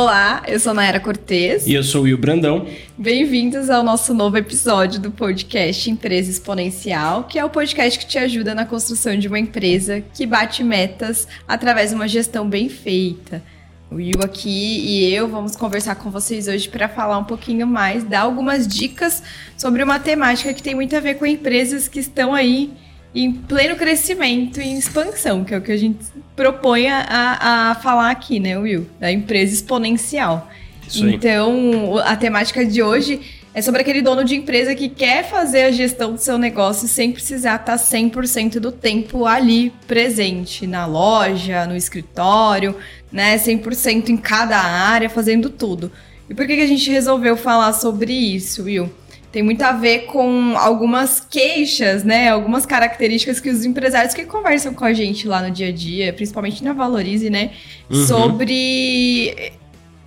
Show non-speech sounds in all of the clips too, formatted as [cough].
Olá, eu sou Naira Cortez. E eu sou o Will Brandão. Bem-vindos ao nosso novo episódio do podcast Empresa Exponencial, que é o podcast que te ajuda na construção de uma empresa que bate metas através de uma gestão bem feita. O Will aqui e eu vamos conversar com vocês hoje para falar um pouquinho mais, dar algumas dicas sobre uma temática que tem muito a ver com empresas que estão aí em pleno crescimento e expansão, que é o que a gente propõe a, a falar aqui, né, Will? Da empresa exponencial. Isso então, a temática de hoje é sobre aquele dono de empresa que quer fazer a gestão do seu negócio sem precisar estar 100% do tempo ali presente, na loja, no escritório, né? 100% em cada área, fazendo tudo. E por que, que a gente resolveu falar sobre isso, Will? Tem muito a ver com algumas queixas, né? Algumas características que os empresários que conversam com a gente lá no dia a dia, principalmente na Valorize, né? Uhum. Sobre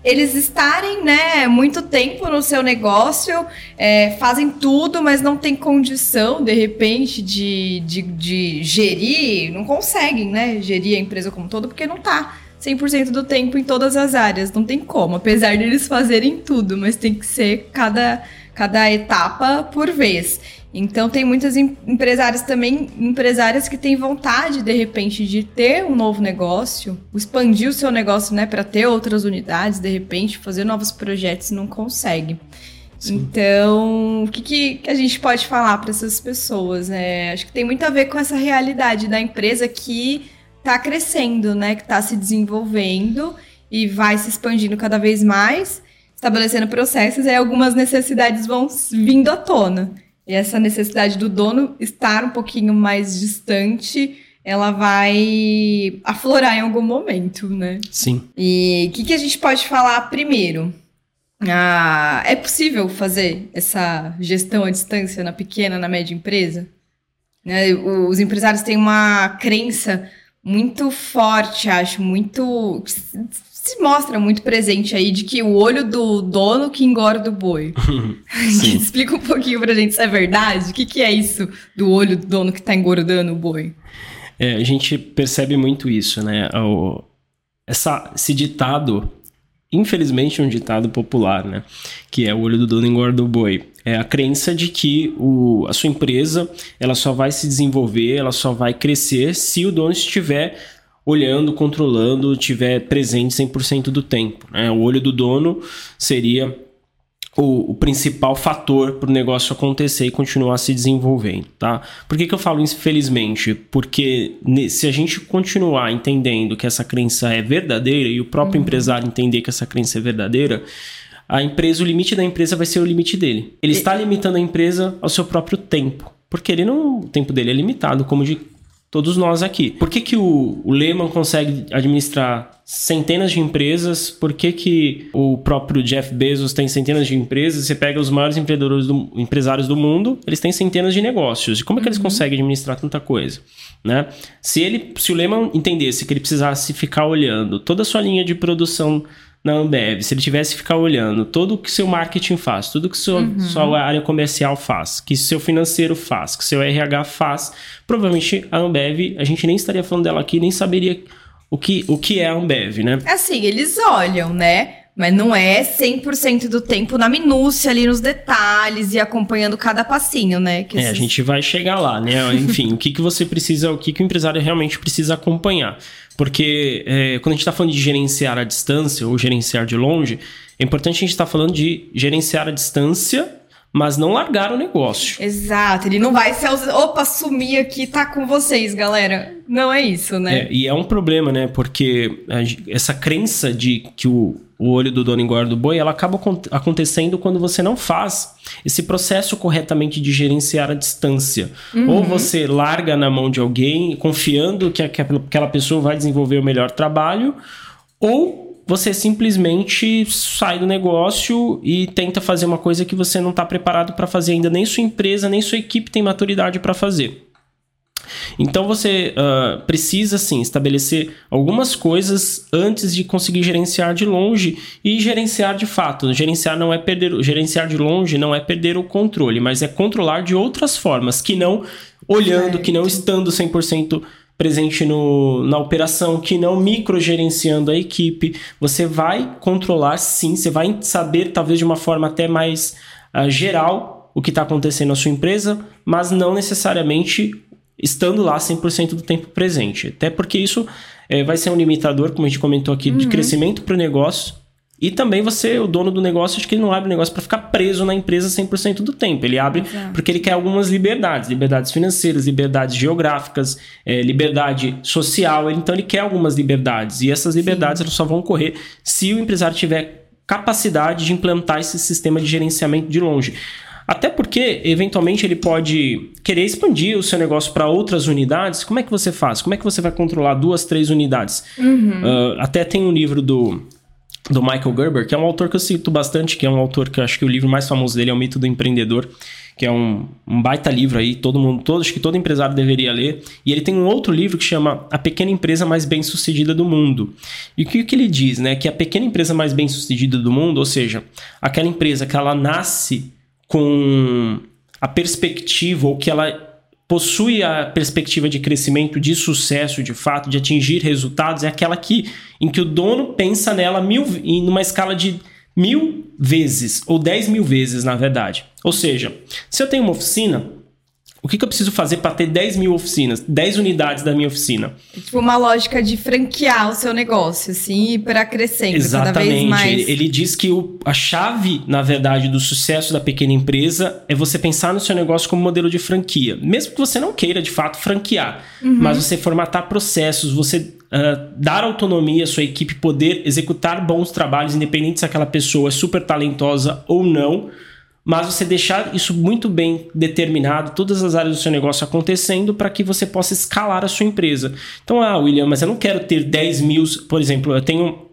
eles estarem, né, muito tempo no seu negócio, é, fazem tudo, mas não tem condição, de repente, de, de, de gerir, não conseguem, né, gerir a empresa como todo, porque não tá 100% do tempo em todas as áreas, não tem como, apesar de eles fazerem tudo, mas tem que ser cada cada etapa por vez. Então tem muitas empresárias também, empresárias que têm vontade de repente de ter um novo negócio, expandir o seu negócio, né, para ter outras unidades, de repente fazer novos projetos e não consegue. Sim. Então, o que, que, a gente pode falar para essas pessoas? Né? Acho que tem muito a ver com essa realidade da empresa que está crescendo, né? Que está se desenvolvendo e vai se expandindo cada vez mais estabelecendo processos, aí algumas necessidades vão vindo à tona. E essa necessidade do dono estar um pouquinho mais distante, ela vai aflorar em algum momento, né? Sim. E o que, que a gente pode falar primeiro? Ah, é possível fazer essa gestão à distância na pequena, na média empresa? Né? Os empresários têm uma crença muito forte, acho, muito se mostra muito presente aí de que o olho do dono que engorda o boi. [laughs] [laughs] Explica um pouquinho pra gente se é verdade. O que, que é isso do olho do dono que tá engordando o boi? É, a gente percebe muito isso, né? O, essa, esse ditado, infelizmente, é um ditado popular, né? Que é o olho do dono engorda o boi. É a crença de que o, a sua empresa ela só vai se desenvolver, ela só vai crescer se o dono estiver olhando, controlando, tiver presente 100% do tempo. Né? O olho do dono seria o, o principal fator para o negócio acontecer e continuar se desenvolvendo, tá? Por que, que eu falo infelizmente? Porque se a gente continuar entendendo que essa crença é verdadeira e o próprio uhum. empresário entender que essa crença é verdadeira, a empresa, o limite da empresa vai ser o limite dele. Ele está limitando a empresa ao seu próprio tempo, porque ele não, o tempo dele é limitado, como de todos nós aqui. Por que, que o, o Lehman consegue administrar centenas de empresas? Por que, que o próprio Jeff Bezos tem centenas de empresas? Você pega os maiores empreendedores do, empresários do mundo, eles têm centenas de negócios. E como é que uhum. eles conseguem administrar tanta coisa? Né? Se ele, se o Lehman entendesse que ele precisasse ficar olhando toda a sua linha de produção na Ambev, se ele tivesse que ficar olhando tudo que seu marketing faz, tudo que sua, uhum. sua área comercial faz, que seu financeiro faz, que seu RH faz, provavelmente a Ambev, a gente nem estaria falando dela aqui, nem saberia o que, o que é a Ambev, né? Assim, eles olham, né? Mas não é 100% do tempo na minúcia, ali nos detalhes e acompanhando cada passinho, né? Que é, esses... a gente vai chegar lá, né? Enfim, o que, que você precisa, o que, que o empresário realmente precisa acompanhar. Porque é, quando a gente está falando de gerenciar a distância ou gerenciar de longe, é importante a gente estar tá falando de gerenciar a distância mas não largar o negócio. Exato, ele não vai se opa, sumir aqui, tá com vocês, galera. Não é isso, né? É, e é um problema, né? Porque essa crença de que o, o olho do dono engorda o boi, ela acaba acontecendo quando você não faz esse processo corretamente de gerenciar a distância. Uhum. Ou você larga na mão de alguém, confiando que aquela pessoa vai desenvolver o melhor trabalho, ou você simplesmente sai do negócio e tenta fazer uma coisa que você não está preparado para fazer ainda, nem sua empresa, nem sua equipe tem maturidade para fazer. Então você uh, precisa sim estabelecer algumas coisas antes de conseguir gerenciar de longe e gerenciar de fato. Gerenciar não é perder, gerenciar de longe não é perder o controle, mas é controlar de outras formas que não olhando, que não estando 100% presente no, na operação, que não microgerenciando a equipe. Você vai controlar, sim, você vai saber, talvez de uma forma até mais uh, geral, o que está acontecendo na sua empresa, mas não necessariamente estando lá 100% do tempo presente. Até porque isso é, vai ser um limitador, como a gente comentou aqui, uhum. de crescimento para o negócio e também você, o dono do negócio, acho que ele não abre o negócio para ficar preso na empresa 100% do tempo. Ele abre Exato. porque ele quer algumas liberdades, liberdades financeiras, liberdades geográficas, é, liberdade social. Então ele quer algumas liberdades. E essas liberdades só vão ocorrer se o empresário tiver capacidade de implantar esse sistema de gerenciamento de longe. Até porque, eventualmente, ele pode querer expandir o seu negócio para outras unidades. Como é que você faz? Como é que você vai controlar duas, três unidades? Uhum. Uh, até tem um livro do do Michael Gerber, que é um autor que eu cito bastante, que é um autor que eu acho que o livro mais famoso dele é O Mito do Empreendedor, que é um, um baita livro aí, todo mundo, todo, acho que todo empresário deveria ler. E ele tem um outro livro que chama A Pequena Empresa Mais Bem-Sucedida do Mundo. E o que, que ele diz, né? Que a pequena empresa mais bem-sucedida do mundo, ou seja, aquela empresa que ela nasce com a perspectiva ou que ela possui a perspectiva de crescimento, de sucesso, de fato, de atingir resultados, é aquela que em que o dono pensa nela mil, em uma escala de mil vezes, ou dez mil vezes, na verdade. Ou seja, se eu tenho uma oficina, o que, que eu preciso fazer para ter 10 mil oficinas, 10 unidades da minha oficina? Tipo uma lógica de franquear o seu negócio, assim, para crescendo Exatamente. cada vez mais. Ele, ele diz que o, a chave, na verdade, do sucesso da pequena empresa é você pensar no seu negócio como modelo de franquia. Mesmo que você não queira, de fato, franquear. Uhum. Mas você formatar processos, você uh, dar autonomia à sua equipe, poder executar bons trabalhos, independente se aquela pessoa é super talentosa ou não mas você deixar isso muito bem determinado, todas as áreas do seu negócio acontecendo para que você possa escalar a sua empresa. Então, ah, William, mas eu não quero ter 10 mil, por exemplo, eu tenho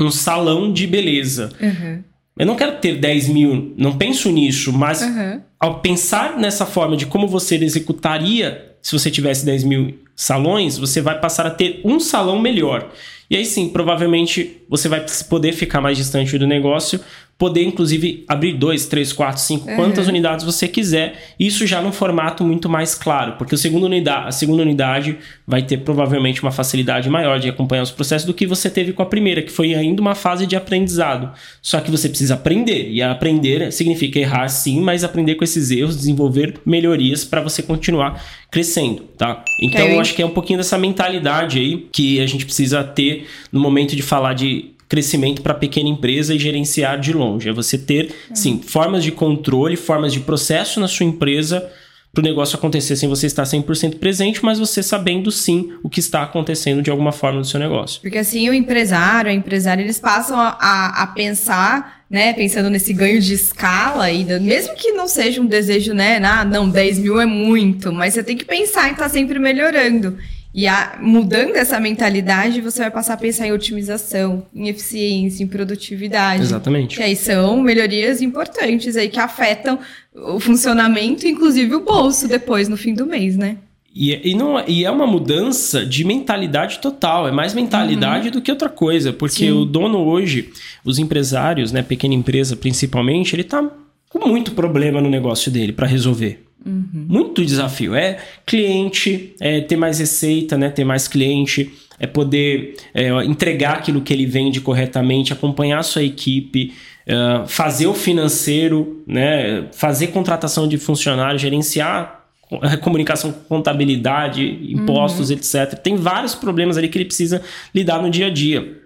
um salão de beleza. Uhum. Eu não quero ter 10 mil, não penso nisso, mas uhum. ao pensar nessa forma de como você executaria se você tivesse 10 mil salões, você vai passar a ter um salão melhor. E aí sim, provavelmente você vai poder ficar mais distante do negócio, poder inclusive abrir dois, três, quatro, cinco, uhum. quantas unidades você quiser. Isso já num formato muito mais claro, porque a segunda unidade, a segunda unidade vai ter provavelmente uma facilidade maior de acompanhar os processos do que você teve com a primeira, que foi ainda uma fase de aprendizado. Só que você precisa aprender, e aprender significa errar sim, mas aprender com esses erros, desenvolver melhorias para você continuar crescendo, tá? Então eu acho que é um pouquinho dessa mentalidade aí que a gente precisa ter no momento de falar de crescimento para pequena empresa e gerenciar de longe. É você ter, sim, formas de controle, formas de processo na sua empresa para o negócio acontecer sem você estar 100% presente, mas você sabendo sim o que está acontecendo de alguma forma no seu negócio. Porque assim, o empresário, a empresária, eles passam a, a pensar, né, pensando nesse ganho de escala, e mesmo que não seja um desejo, né, ah, não, 10 mil é muito, mas você tem que pensar em estar tá sempre melhorando. E a, mudando essa mentalidade, você vai passar a pensar em otimização, em eficiência, em produtividade. Exatamente. Que aí são melhorias importantes aí que afetam o funcionamento, inclusive o bolso depois no fim do mês, né? E, e, não, e é uma mudança de mentalidade total, é mais mentalidade uhum. do que outra coisa, porque Sim. o dono hoje, os empresários, né, pequena empresa principalmente, ele está com muito problema no negócio dele para resolver. Uhum. Muito desafio. É cliente, é ter mais receita, né? ter mais cliente, é poder é, entregar aquilo que ele vende corretamente, acompanhar a sua equipe, é, fazer o financeiro, né? fazer contratação de funcionário, gerenciar [laughs] comunicação com contabilidade, impostos, uhum. etc. Tem vários problemas ali que ele precisa lidar no dia a dia.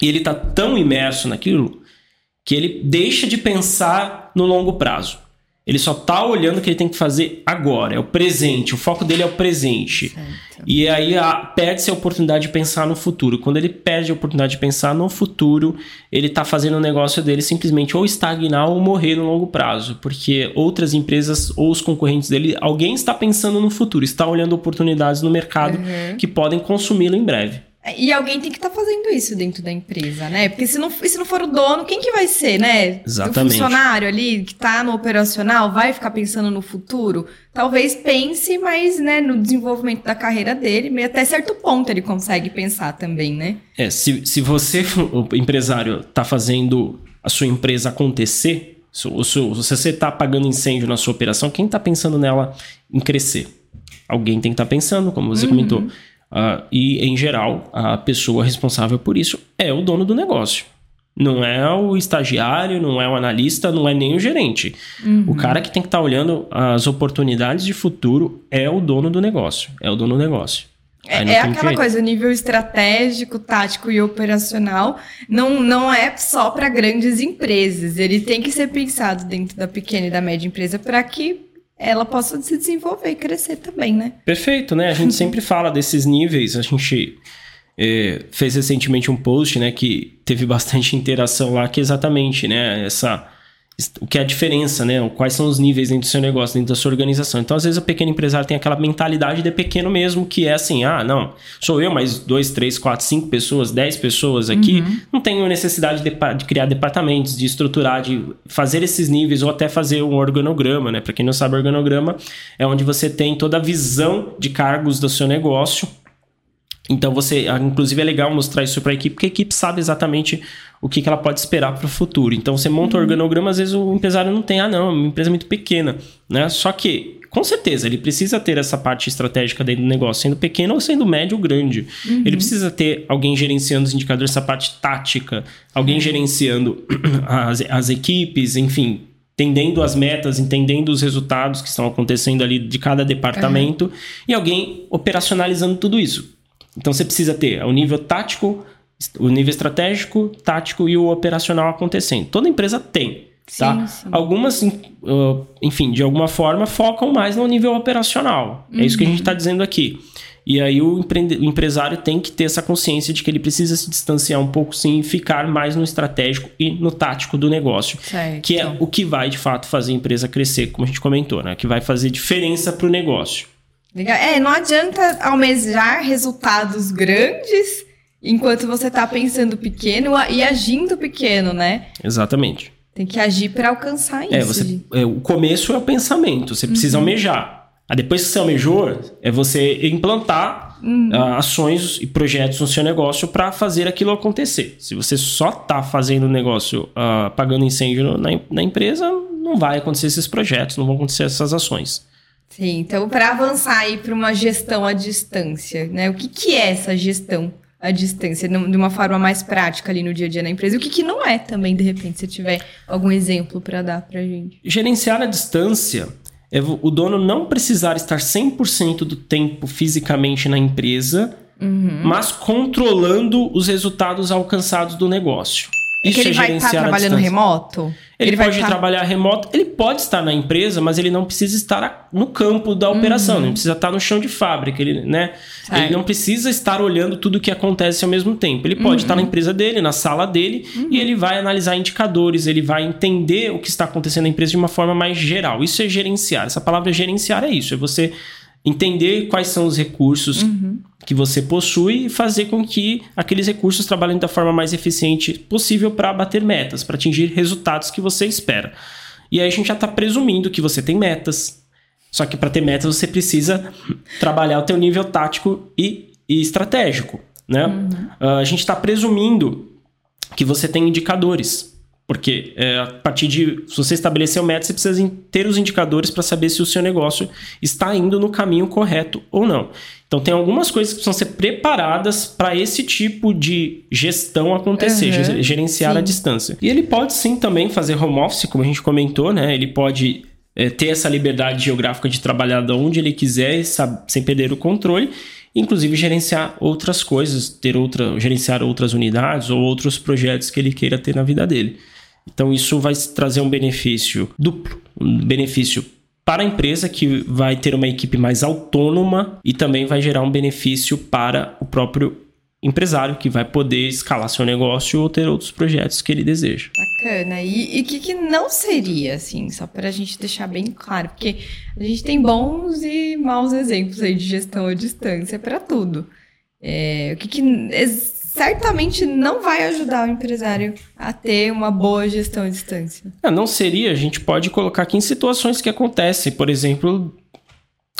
E ele está tão imerso naquilo que ele deixa de pensar no longo prazo. Ele só tá olhando o que ele tem que fazer agora, é o presente, o foco dele é o presente. Certo. E aí perde-se a oportunidade de pensar no futuro. Quando ele perde a oportunidade de pensar no futuro, ele tá fazendo o negócio dele simplesmente ou estagnar ou morrer no longo prazo, porque outras empresas ou os concorrentes dele, alguém está pensando no futuro, está olhando oportunidades no mercado uhum. que podem consumi-lo em breve. E alguém tem que estar tá fazendo isso dentro da empresa, né? Porque se não, se não for o dono, quem que vai ser, né? Exatamente. O funcionário ali que está no operacional vai ficar pensando no futuro? Talvez pense, mas né, no desenvolvimento da carreira dele, até certo ponto ele consegue pensar também, né? É, se, se você, o empresário, está fazendo a sua empresa acontecer, se, se você está apagando incêndio na sua operação, quem está pensando nela em crescer? Alguém tem que estar tá pensando, como você uhum. comentou Uh, e, em geral, a pessoa responsável por isso é o dono do negócio. Não é o estagiário, não é o analista, não é nem o gerente. Uhum. O cara que tem que estar tá olhando as oportunidades de futuro é o dono do negócio. É o dono do negócio. É, é aquela jeito. coisa, nível estratégico, tático e operacional não, não é só para grandes empresas. Ele tem que ser pensado dentro da pequena e da média empresa para que ela possa se desenvolver e crescer também, né? Perfeito, né? A gente sempre [laughs] fala desses níveis. A gente é, fez recentemente um post, né, que teve bastante interação lá, que é exatamente, né, essa o que é a diferença, né? Quais são os níveis dentro do seu negócio, dentro da sua organização. Então, às vezes, o pequeno empresário tem aquela mentalidade de pequeno mesmo, que é assim: ah, não, sou eu, mais dois, três, quatro, cinco pessoas, dez pessoas aqui. Uhum. Não tenho necessidade de, de, criar departamentos, de estruturar, de fazer esses níveis ou até fazer um organograma, né? Para quem não sabe, organograma é onde você tem toda a visão de cargos do seu negócio então você, ah, inclusive é legal mostrar isso para a equipe, porque a equipe sabe exatamente o que, que ela pode esperar para o futuro. Então você monta o uhum. organograma, às vezes o empresário não tem, ah não, é uma empresa muito pequena, né? Só que com certeza, ele precisa ter essa parte estratégica dentro do negócio, sendo pequeno ou sendo médio ou grande. Uhum. Ele precisa ter alguém gerenciando os indicadores, essa parte tática, alguém uhum. gerenciando [clears throat] as, as equipes, enfim, entendendo as metas, entendendo os resultados que estão acontecendo ali de cada departamento, uhum. e alguém operacionalizando tudo isso. Então você precisa ter o nível tático, o nível estratégico, tático e o operacional acontecendo. Toda empresa tem. Tá? Sim, sim. Algumas, enfim, de alguma forma focam mais no nível operacional. Uhum. É isso que a gente está uhum. dizendo aqui. E aí o, o, empresário tem que ter essa consciência de que ele precisa se distanciar um pouco sim e ficar mais no estratégico e no tático do negócio. Certo. Que é o que vai, de fato, fazer a empresa crescer, como a gente comentou, né? Que vai fazer diferença para o negócio. Legal. É, não adianta almejar resultados grandes enquanto você está pensando pequeno e agindo pequeno, né? Exatamente. Tem que agir para alcançar é, isso. Você, é, o começo é o pensamento, você precisa uhum. almejar. Aí depois que você almejou, é você implantar uhum. uh, ações e projetos no seu negócio para fazer aquilo acontecer. Se você só está fazendo o negócio uh, apagando incêndio na, na empresa, não vai acontecer esses projetos, não vão acontecer essas ações. Sim, então para avançar aí para uma gestão à distância, né? O que, que é essa gestão à distância, de uma forma mais prática ali no dia a dia na empresa? O que, que não é também, de repente, se tiver algum exemplo para dar para gente? Gerenciar à distância é o dono não precisar estar 100% do tempo fisicamente na empresa, uhum. mas controlando os resultados alcançados do negócio. É Isso que ele é vai estar tá trabalhando remoto? Ele, ele pode tá... trabalhar remoto, ele pode estar na empresa, mas ele não precisa estar no campo da operação, uhum. não precisa estar no chão de fábrica, ele, né? Ele não precisa estar olhando tudo o que acontece ao mesmo tempo. Ele pode uhum. estar na empresa dele, na sala dele, uhum. e ele vai analisar indicadores, ele vai entender o que está acontecendo na empresa de uma forma mais geral. Isso é gerenciar. Essa palavra gerenciar é isso, é você entender quais são os recursos uhum. Que você possui e fazer com que aqueles recursos trabalhem da forma mais eficiente possível para bater metas, para atingir resultados que você espera. E aí a gente já está presumindo que você tem metas. Só que para ter metas você precisa trabalhar o teu nível tático e, e estratégico, né? Uhum. Uh, a gente está presumindo que você tem indicadores. Porque é, a partir de. Se você estabelecer o método, você precisa ter os indicadores para saber se o seu negócio está indo no caminho correto ou não. Então, tem algumas coisas que precisam ser preparadas para esse tipo de gestão acontecer, uhum, gerenciar sim. a distância. E ele pode sim também fazer home office, como a gente comentou, né? Ele pode é, ter essa liberdade geográfica de trabalhar de onde ele quiser, sem perder o controle inclusive gerenciar outras coisas, ter outra, gerenciar outras unidades ou outros projetos que ele queira ter na vida dele. Então isso vai trazer um benefício duplo, um benefício para a empresa que vai ter uma equipe mais autônoma e também vai gerar um benefício para o próprio empresário que vai poder escalar seu negócio ou ter outros projetos que ele deseja. Bacana. E o que, que não seria, assim, só para a gente deixar bem claro, porque a gente tem bons e maus exemplos aí de gestão à distância para tudo. É, o que, que certamente não vai ajudar o empresário a ter uma boa gestão à distância. É, não seria, a gente pode colocar aqui em situações que acontecem, por exemplo,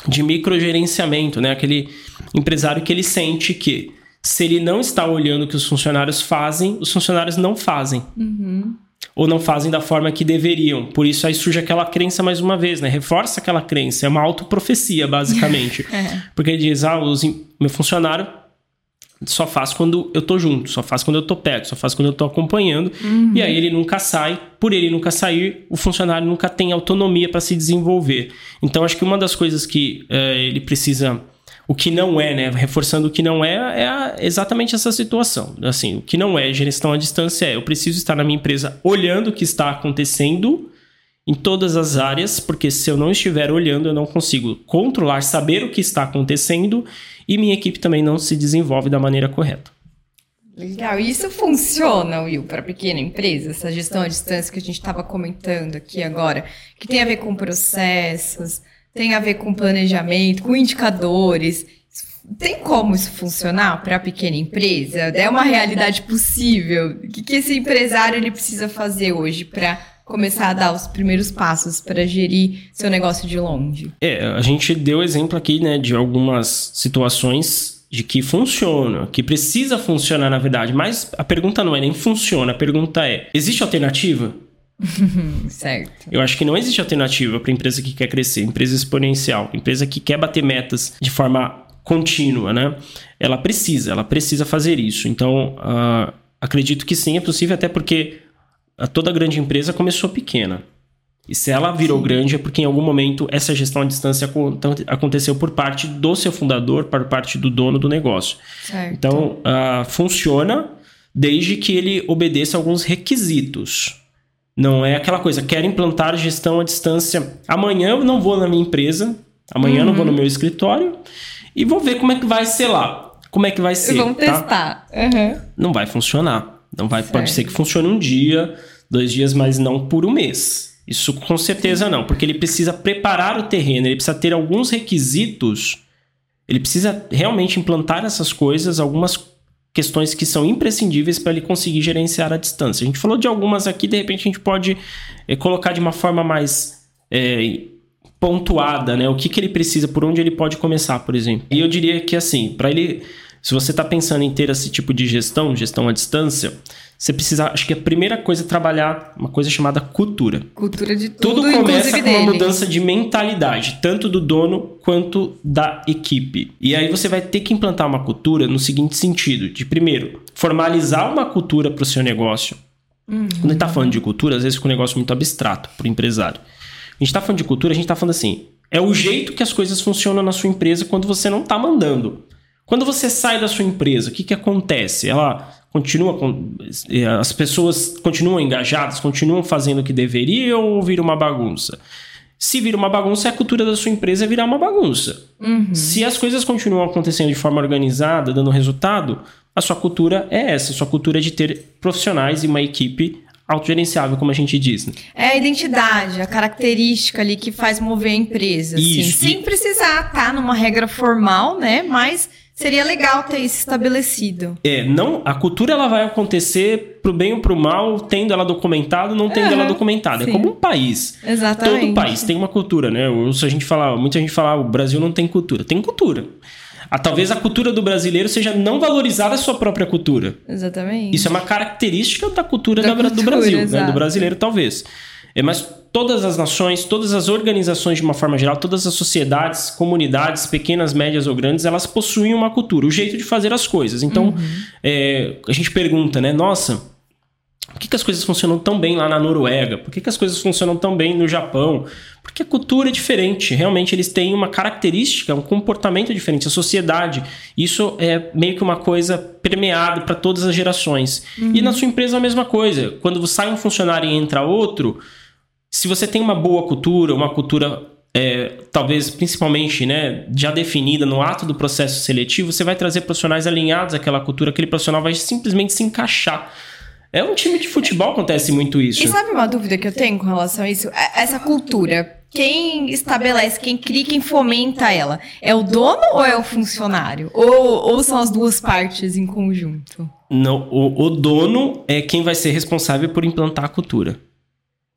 de microgerenciamento, né? Aquele empresário que ele sente que se ele não está olhando o que os funcionários fazem, os funcionários não fazem. Uhum. ou não fazem da forma que deveriam. Por isso aí surge aquela crença mais uma vez, né? Reforça aquela crença, é uma autoprofecia, basicamente. [laughs] é. Porque diz, ah, os, meu funcionário só faz quando eu tô junto, só faz quando eu tô perto, só faz quando eu tô acompanhando. Uhum. E aí ele nunca sai. Por ele nunca sair, o funcionário nunca tem autonomia para se desenvolver. Então acho que uma das coisas que é, ele precisa o que não é, né? Reforçando o que não é, é exatamente essa situação. Assim, o que não é gestão à distância é eu preciso estar na minha empresa olhando o que está acontecendo em todas as áreas, porque se eu não estiver olhando, eu não consigo controlar, saber o que está acontecendo e minha equipe também não se desenvolve da maneira correta. Legal. E isso funciona, Will, para pequena empresa, essa gestão à distância que a gente estava comentando aqui agora, que tem a ver com processos, tem a ver com planejamento, com indicadores. Tem como isso funcionar para a pequena empresa? É uma realidade possível? O que, que esse empresário ele precisa fazer hoje para começar a dar os primeiros passos para gerir seu negócio de longe? É, a gente deu exemplo aqui, né, de algumas situações de que funciona, que precisa funcionar na verdade, mas a pergunta não é nem funciona, a pergunta é: existe alternativa? [laughs] certo. Eu acho que não existe alternativa para empresa que quer crescer, empresa exponencial, empresa que quer bater metas de forma contínua, né? Ela precisa, ela precisa fazer isso. Então, uh, acredito que sim, é possível, até porque toda grande empresa começou pequena. E se ela virou sim. grande é porque em algum momento essa gestão à distância aconteceu por parte do seu fundador, por parte do dono do negócio. Certo. Então, uh, funciona desde que ele obedeça alguns requisitos. Não é aquela coisa, quero implantar gestão à distância. Amanhã eu não vou na minha empresa, amanhã uhum. eu não vou no uhum. meu escritório e vou ver como é que vai ser lá. Como é que vai ser. Vamos tá? testar. Uhum. Não vai funcionar. Não vai, pode ser que funcione um dia, dois dias, mas não por um mês. Isso com certeza não, porque ele precisa preparar o terreno, ele precisa ter alguns requisitos, ele precisa realmente implantar essas coisas, algumas questões que são imprescindíveis para ele conseguir gerenciar a distância. A gente falou de algumas aqui, de repente a gente pode é, colocar de uma forma mais é, pontuada, né? O que, que ele precisa, por onde ele pode começar, por exemplo. E eu diria que assim, para ele, se você está pensando em ter esse tipo de gestão, gestão à distância, você precisa, acho que a primeira coisa é trabalhar uma coisa chamada cultura. Cultura de tudo, tudo começa com uma mudança de mentalidade, tanto do dono quanto da equipe. E aí você vai ter que implantar uma cultura no seguinte sentido: de primeiro, formalizar uma cultura para o seu negócio. Uhum. Quando a gente está falando de cultura, às vezes fica um negócio muito abstrato para o empresário. A gente está falando de cultura, a gente está falando assim: é o jeito que as coisas funcionam na sua empresa quando você não está mandando. Quando você sai da sua empresa, o que, que acontece? Ela continua as pessoas continuam engajadas, continuam fazendo o que deveriam ou vira uma bagunça? Se vira uma bagunça, a cultura da sua empresa é virar uma bagunça. Uhum. Se as coisas continuam acontecendo de forma organizada, dando resultado, a sua cultura é essa. A sua cultura é de ter profissionais e uma equipe autogerenciável, como a gente diz. Né? É a identidade, a característica ali que faz mover a empresa. Assim. Isso. Assim, sem precisar estar tá numa regra formal, né? Mas Seria legal ter isso estabelecido. É, não, a cultura ela vai acontecer pro bem ou pro mal, tendo ela documentado, não tendo uhum, ela documentada. É como um país. Exatamente. Todo país tem uma cultura, né? Se a gente falar, muita gente fala, ah, o Brasil não tem cultura. Tem cultura. Ah, talvez a cultura do brasileiro seja não valorizar a sua própria cultura. Exatamente. Isso é uma característica da cultura, da da, cultura do Brasil, né? do brasileiro, talvez. É, mas todas as nações, todas as organizações de uma forma geral, todas as sociedades, comunidades, pequenas, médias ou grandes, elas possuem uma cultura, o jeito de fazer as coisas. Então, uhum. é, a gente pergunta, né? Nossa, por que, que, as coisas funcionam tão bem lá na Noruega? Por que, que as coisas funcionam tão bem no Japão? Porque a cultura é diferente. Realmente eles têm uma característica, um comportamento diferente. A sociedade, isso é meio que uma coisa permeada para todas as gerações. Uhum. E na sua empresa é a mesma coisa. Quando sai um funcionário e entra outro, se você tem uma boa cultura, uma cultura é, talvez principalmente né, já definida no ato do processo seletivo, você vai trazer profissionais alinhados àquela cultura, aquele profissional vai simplesmente se encaixar. É um time de futebol acontece muito isso. E sabe uma dúvida que eu tenho com relação a isso? É, essa cultura, quem estabelece, quem cria, quem fomenta ela? É o dono ou é o funcionário? Ou, ou são as duas partes em conjunto? Não, o, o dono é quem vai ser responsável por implantar a cultura.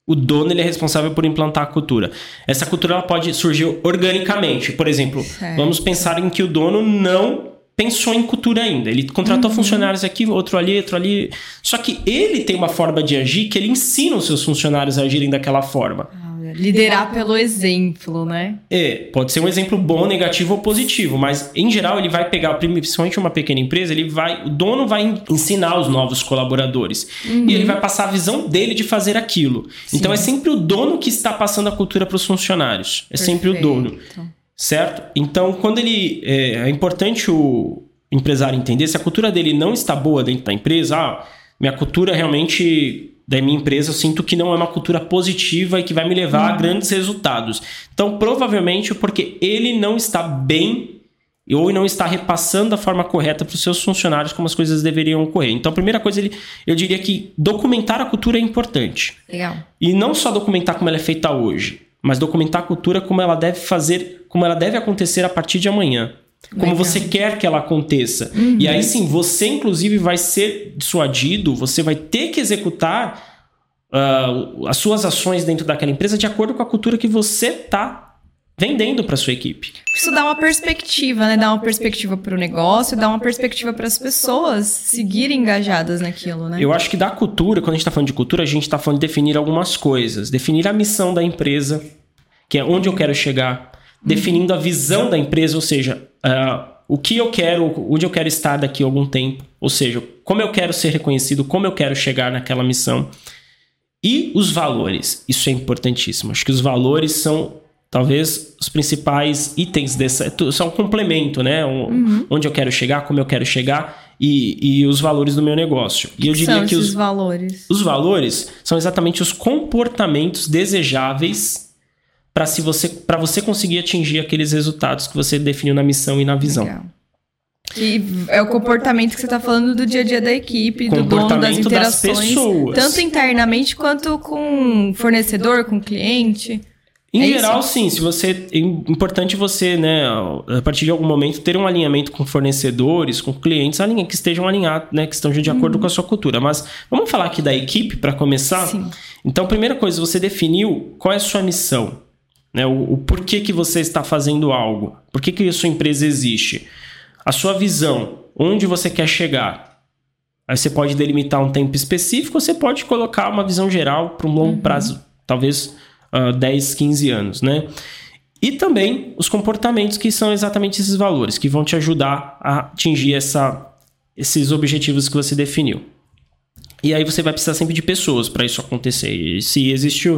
O dono ele é responsável por implantar a cultura. Essa cultura ela pode surgir organicamente. Por exemplo, certo. vamos pensar em que o dono não pensou em cultura ainda. Ele contratou uhum. funcionários aqui, outro ali, outro ali. Só que ele tem uma forma de agir que ele ensina os seus funcionários a agirem daquela forma. Ah, liderar pelo exemplo, né? É, pode ser um exemplo bom, negativo ou positivo, mas em geral ele vai pegar, principalmente uma pequena empresa, ele vai, o dono vai ensinar os novos colaboradores uhum. e ele vai passar a visão dele de fazer aquilo. Sim. Então é sempre o dono que está passando a cultura para os funcionários. É Perfeito. sempre o dono. Certo? Então, quando ele. É, é, importante o empresário entender se a cultura dele não está boa dentro da empresa, ah, minha cultura realmente da minha empresa eu sinto que não é uma cultura positiva e que vai me levar uhum. a grandes resultados. Então, provavelmente porque ele não está bem ou não está repassando da forma correta para os seus funcionários como as coisas deveriam ocorrer. Então, a primeira coisa, ele, eu diria que documentar a cultura é importante. Legal. E não só documentar como ela é feita hoje, mas documentar a cultura como ela deve fazer, como ela deve acontecer a partir de amanhã. Como Legal. você quer que ela aconteça. Uhum. E aí sim, você inclusive vai ser dissuadido, você vai ter que executar uh, as suas ações dentro daquela empresa de acordo com a cultura que você está vendendo para sua equipe. Isso dá uma perspectiva, né? Dá uma perspectiva para o negócio, dá uma perspectiva para as pessoas seguirem engajadas naquilo, né? Eu acho que da cultura, quando a gente está falando de cultura, a gente está falando de definir algumas coisas, definir a missão da empresa, que é onde eu quero chegar, definindo a visão da empresa, ou seja, uh, o que eu quero, onde eu quero estar daqui a algum tempo, ou seja, como eu quero ser reconhecido, como eu quero chegar naquela missão. E os valores, isso é importantíssimo. Acho que os valores são talvez os principais itens dessa. São um complemento, né? Um, uhum. Onde eu quero chegar, como eu quero chegar e, e os valores do meu negócio. E eu diria são que os valores. Os valores são exatamente os comportamentos desejáveis para se você para você conseguir atingir aqueles resultados que você definiu na missão e na visão. Legal. E é o comportamento que você está falando do dia a dia da equipe, do dono das interações, das pessoas. tanto internamente quanto com fornecedor, com cliente. Em é geral, isso? sim. Se você é importante você, né, a partir de algum momento ter um alinhamento com fornecedores, com clientes, que estejam alinhados, né, que estão de acordo uhum. com a sua cultura. Mas vamos falar aqui da equipe para começar. Sim. Então, primeira coisa, você definiu qual é a sua missão. Né? O, o porquê que você está fazendo algo. Por que, que a sua empresa existe. A sua visão. Onde você quer chegar. Aí você pode delimitar um tempo específico, ou você pode colocar uma visão geral para um longo uhum. prazo, talvez uh, 10, 15 anos, né? E também os comportamentos que são exatamente esses valores, que vão te ajudar a atingir essa, esses objetivos que você definiu. E aí você vai precisar sempre de pessoas para isso acontecer. E se existe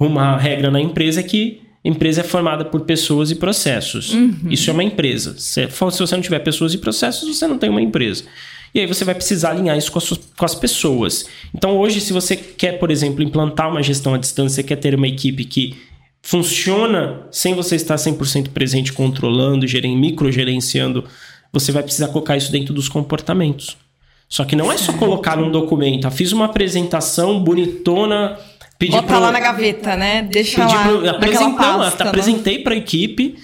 uma regra na empresa é que empresa é formada por pessoas e processos. Uhum. Isso é uma empresa. Se, você não tiver pessoas e processos, você não tem uma empresa. E aí você vai precisar alinhar isso com as, com as pessoas. Então hoje, se você quer, por exemplo, implantar uma gestão à distância, quer ter uma equipe que funciona sem você estar 100% presente controlando, microgerenciando, você vai precisar colocar isso dentro dos comportamentos. Só que não é só colocar num documento. Ah, fiz uma apresentação bonitona Pedi Bota pro, lá na gaveta, né? Deixa lá pro, apresentamos, pasta, né? apresentei para a equipe.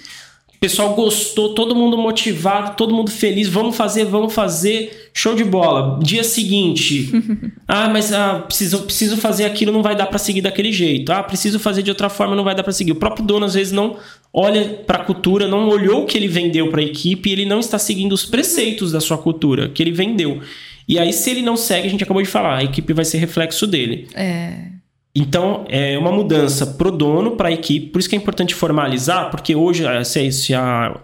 O pessoal gostou, todo mundo motivado, todo mundo feliz. Vamos fazer, vamos fazer. Show de bola. Dia seguinte. [laughs] ah, mas ah, preciso, preciso fazer aquilo, não vai dar para seguir daquele jeito. Ah, preciso fazer de outra forma, não vai dar para seguir. O próprio dono às vezes não olha para a cultura, não olhou o que ele vendeu para a equipe e ele não está seguindo os preceitos da sua cultura que ele vendeu. E aí, se ele não segue, a gente acabou de falar, a equipe vai ser reflexo dele. É. Então, é uma mudança pro dono, para a equipe. Por isso que é importante formalizar, porque hoje, eh, se, se, a,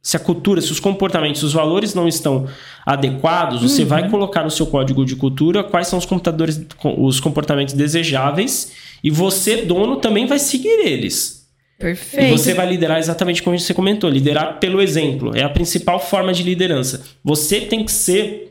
se a cultura, se os comportamentos, os valores não estão adequados, uhum. você vai colocar no seu código de cultura quais são os computadores, os comportamentos desejáveis e você, dono, também vai seguir eles. Perfeito. E você vai liderar exatamente como você comentou, liderar pelo exemplo. É a principal forma de liderança. Você tem que ser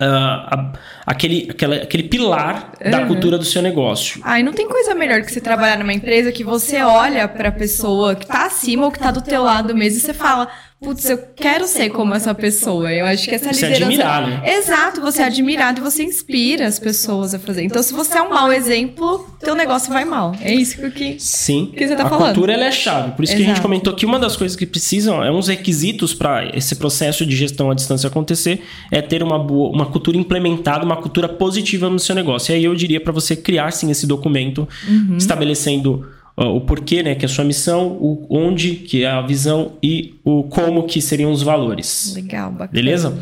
uh, aquele, aquela, aquele pilar uhum. da cultura do seu negócio. Ai, não tem coisa melhor que você trabalhar numa empresa que você olha para a pessoa que está acima ou que está do teu lado mesmo e você fala, putz, eu quero ser como essa pessoa. Eu acho que essa você liderança. Você é admirado. Né? Exato, você é admirado e você inspira as pessoas a fazer. Então, se você é um mau exemplo, teu negócio vai mal. É isso que, Sim. que você tá a falando. A cultura ela é chave. Por isso Exato. que a gente comentou que uma das coisas que precisam, é uns requisitos para esse processo de gestão à distância acontecer, é ter uma boa, uma cultura implementada, uma cultura positiva no seu negócio. E aí eu diria para você criar sim esse documento, uhum. estabelecendo o porquê, né, que é a sua missão, o onde, que é a visão e o como que seriam os valores. Legal, bacana. Beleza?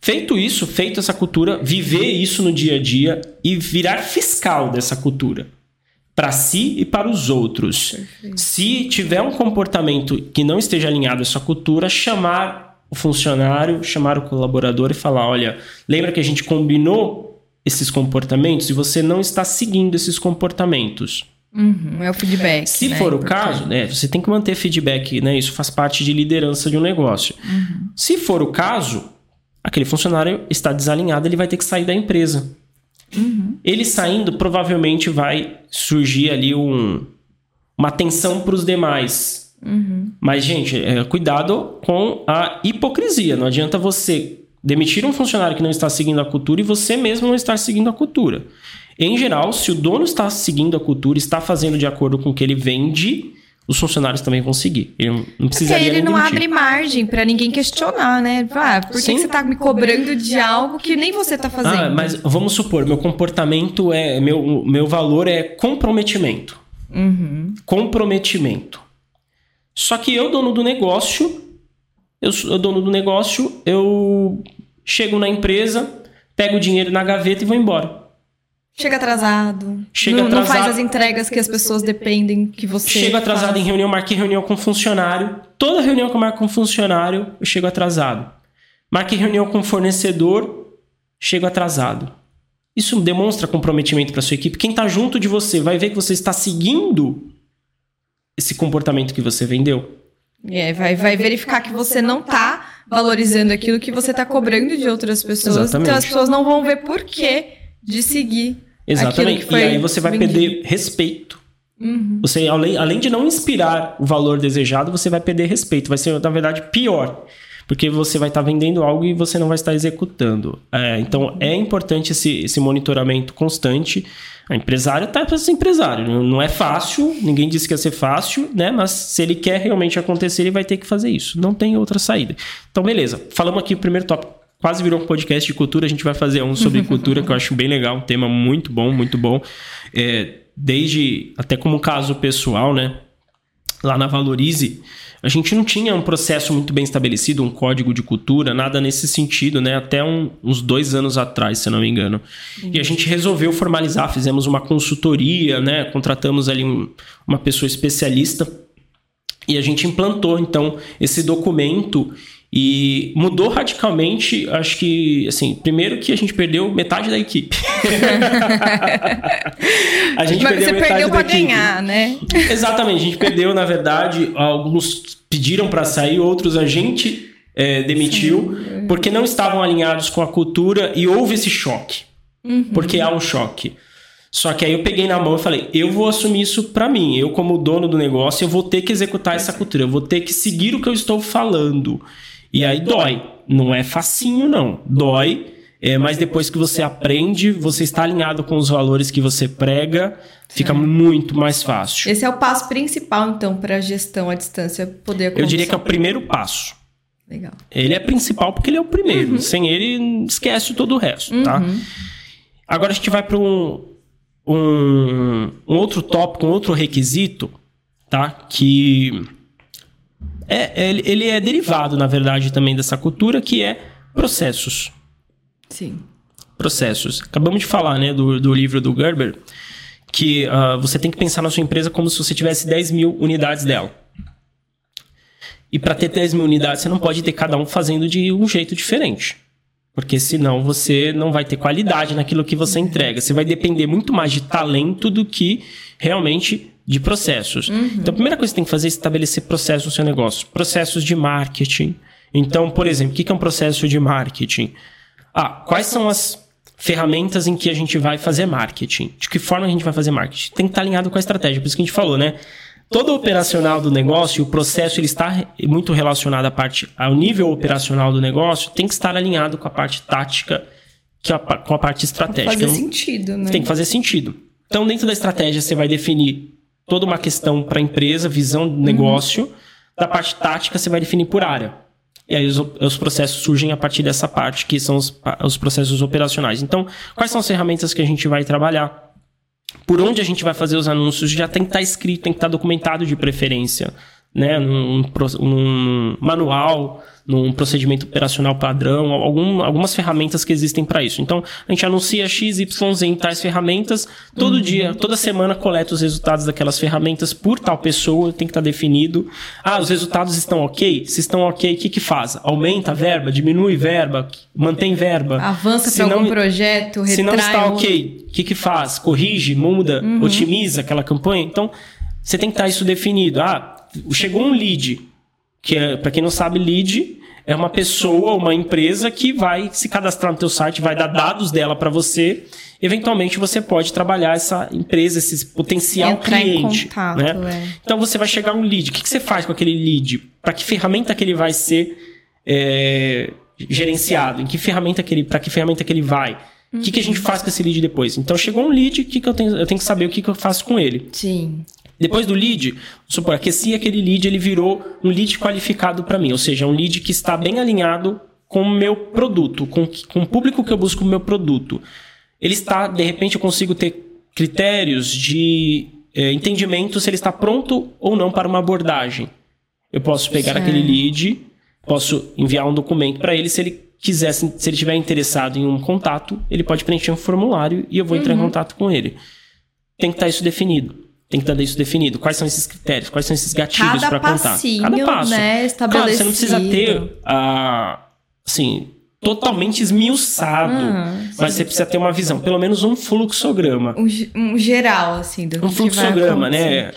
Feito isso, feito essa cultura, viver isso no dia a dia e virar fiscal dessa cultura para si e para os outros. Perfeito. Se tiver um comportamento que não esteja alinhado a essa cultura, chamar o funcionário, chamar o colaborador e falar: olha, lembra que a gente combinou esses comportamentos e você não está seguindo esses comportamentos. Uhum, é o feedback. Se né? for o caso, né, você tem que manter feedback, né? Isso faz parte de liderança de um negócio. Uhum. Se for o caso, aquele funcionário está desalinhado, ele vai ter que sair da empresa. Uhum. Ele saindo, provavelmente vai surgir ali um, uma tensão para os demais. Uhum. Mas, gente, é, cuidado com a hipocrisia. Não adianta você demitir um funcionário que não está seguindo a cultura e você mesmo não estar seguindo a cultura. Em geral, se o dono está seguindo a cultura, está fazendo de acordo com o que ele vende, os funcionários também vão seguir. Ele não precisaria Porque ele não demitir. abre margem para ninguém questionar, né? Ah, por que, que você está me cobrando de algo que nem você está fazendo? Ah, mas vamos supor, meu comportamento é. Meu, meu valor é comprometimento. Uhum. Comprometimento. Só que eu, dono do negócio, eu sou dono do negócio, eu chego na empresa, pego o dinheiro na gaveta e vou embora. Chega atrasado. Chega não, atrasado. Não faz as entregas que as pessoas dependem que você. Chego atrasado faz. em reunião, marquei reunião com funcionário. Toda reunião que eu marco com funcionário, eu chego atrasado. Marquei reunião com fornecedor, chego atrasado. Isso demonstra comprometimento para sua equipe. Quem está junto de você vai ver que você está seguindo esse comportamento que você vendeu. É, vai, vai verificar que você não está valorizando aquilo que você está cobrando de outras pessoas. Exatamente. Então as pessoas não vão ver por quê de seguir. Exatamente. e aí você vai vendido. perder respeito. Uhum. Você, além, além de não inspirar o valor desejado, você vai perder respeito. Vai ser, na verdade, pior. Porque você vai estar tá vendendo algo e você não vai estar executando. É, então, é importante esse, esse monitoramento constante. A empresário está para ser empresário. Não é fácil, ninguém disse que ia ser fácil, né? Mas se ele quer realmente acontecer, ele vai ter que fazer isso. Não tem outra saída. Então, beleza. Falamos aqui o primeiro tópico quase virou um podcast de cultura. A gente vai fazer um sobre [laughs] cultura que eu acho bem legal, um tema muito bom, muito bom. É, desde até como caso pessoal, né? Lá na Valorize, a gente não tinha um processo muito bem estabelecido, um código de cultura, nada nesse sentido, né? Até um, uns dois anos atrás, se não me engano. E a gente resolveu formalizar, fizemos uma consultoria, né? Contratamos ali um, uma pessoa especialista e a gente implantou, então, esse documento e mudou radicalmente, acho que, assim, primeiro que a gente perdeu metade da equipe. [laughs] a gente Mas perdeu você metade perdeu para ganhar, né? Exatamente, a gente perdeu, na verdade, alguns pediram para sair, outros a gente é, demitiu, Sim. porque não estavam alinhados com a cultura e houve esse choque. Uhum. Porque há um choque. Só que aí eu peguei na mão e falei, eu vou assumir isso para mim. Eu, como dono do negócio, eu vou ter que executar essa cultura. Eu vou ter que seguir o que eu estou falando. E aí dói. Não é facinho, não. Dói. É, mas depois que você aprende, você está alinhado com os valores que você prega, fica muito mais fácil. Esse é o passo principal, então, para a gestão à distância poder acontecer. Eu diria que é o primeiro passo. Legal. Ele é principal porque ele é o primeiro. Uhum. Sem ele, esquece todo o resto, tá? uhum. tá? Agora a gente vai para um, um, um outro tópico, um outro requisito, tá? Que é, ele, ele é derivado, na verdade, também dessa cultura, que é processos. Sim. Processos. Acabamos de falar, né, do, do livro do Gerber, que uh, você tem que pensar na sua empresa como se você tivesse 10 mil unidades dela. E para ter 10 mil unidades, você não pode ter cada um fazendo de um jeito diferente. Porque senão você não vai ter qualidade naquilo que você entrega. Você vai depender muito mais de talento do que realmente de processos. Uhum. Então, a primeira coisa que você tem que fazer é estabelecer processos no seu negócio. Processos de marketing. Então, por exemplo, o que é um processo de marketing? Ah, quais são as ferramentas em que a gente vai fazer marketing? De que forma a gente vai fazer marketing? Tem que estar alinhado com a estratégia. Por isso que a gente falou, né? Todo operacional do negócio, o processo ele está muito relacionado à parte, ao nível operacional do negócio, tem que estar alinhado com a parte tática, que é a, com a parte estratégica. Tem que fazer sentido, né? Tem que fazer sentido. Então, dentro da estratégia, você vai definir toda uma questão para a empresa, visão do negócio. Uhum. Da parte tática, você vai definir por área. E aí os, os, processos surgem a partir dessa parte, que são os, os processos operacionais. Então, quais são as ferramentas que a gente vai trabalhar? por onde a gente vai fazer os anúncios já tem que estar tá escrito, tem que estar tá documentado de preferência, né? Num, num manual, num procedimento operacional padrão, algum, algumas ferramentas que existem para isso. Então, a gente anuncia X, Y, Z em tais ferramentas, todo uhum. dia, toda semana coleta os resultados daquelas ferramentas por tal pessoa, tem que estar tá definido. Ah, os resultados estão ok? Se estão ok, o que que faz? Aumenta a verba, diminui verba, mantém verba. Avança para algum projeto, retrai... Se não está ok, o que que faz? Corrige, muda, uhum. otimiza aquela campanha? Então, você tem que estar isso definido. Ah, chegou um lead, que é, para quem não sabe, lead é uma pessoa, uma empresa que vai se cadastrar no teu site, vai dar dados dela para você. Eventualmente você pode trabalhar essa empresa, esse potencial Entrar cliente. Em contato, né? É. Então você vai chegar um lead. O que, que você faz com aquele lead? Para que ferramenta que ele vai ser é, gerenciado? Em que ferramenta que ele, para que ferramenta que ele vai? O que, que a gente uhum. faz com esse lead depois? Então chegou um lead, que, que eu tenho? Eu tenho que saber o que, que eu faço com ele. Sim. Depois do lead, supor, aqueci aquele lead, ele virou um lead qualificado para mim, ou seja, um lead que está bem alinhado com o meu produto, com, com o público que eu busco o meu produto. Ele está, de repente, eu consigo ter critérios de é, entendimento se ele está pronto ou não para uma abordagem. Eu posso pegar aquele lead, posso enviar um documento para ele, se ele quiser, se ele estiver interessado em um contato, ele pode preencher um formulário e eu vou entrar uhum. em contato com ele. Tem que estar isso definido tem que estar isso definido. Quais são esses critérios? Quais são esses gatilhos para contar? Cada passo. Né, estabelecido. Claro, você não precisa ter, uh, assim, totalmente esmiuçado. Ah, mas você precisa ter uma visão, pelo menos um fluxograma. Um, um geral, assim, do Um fluxograma, né?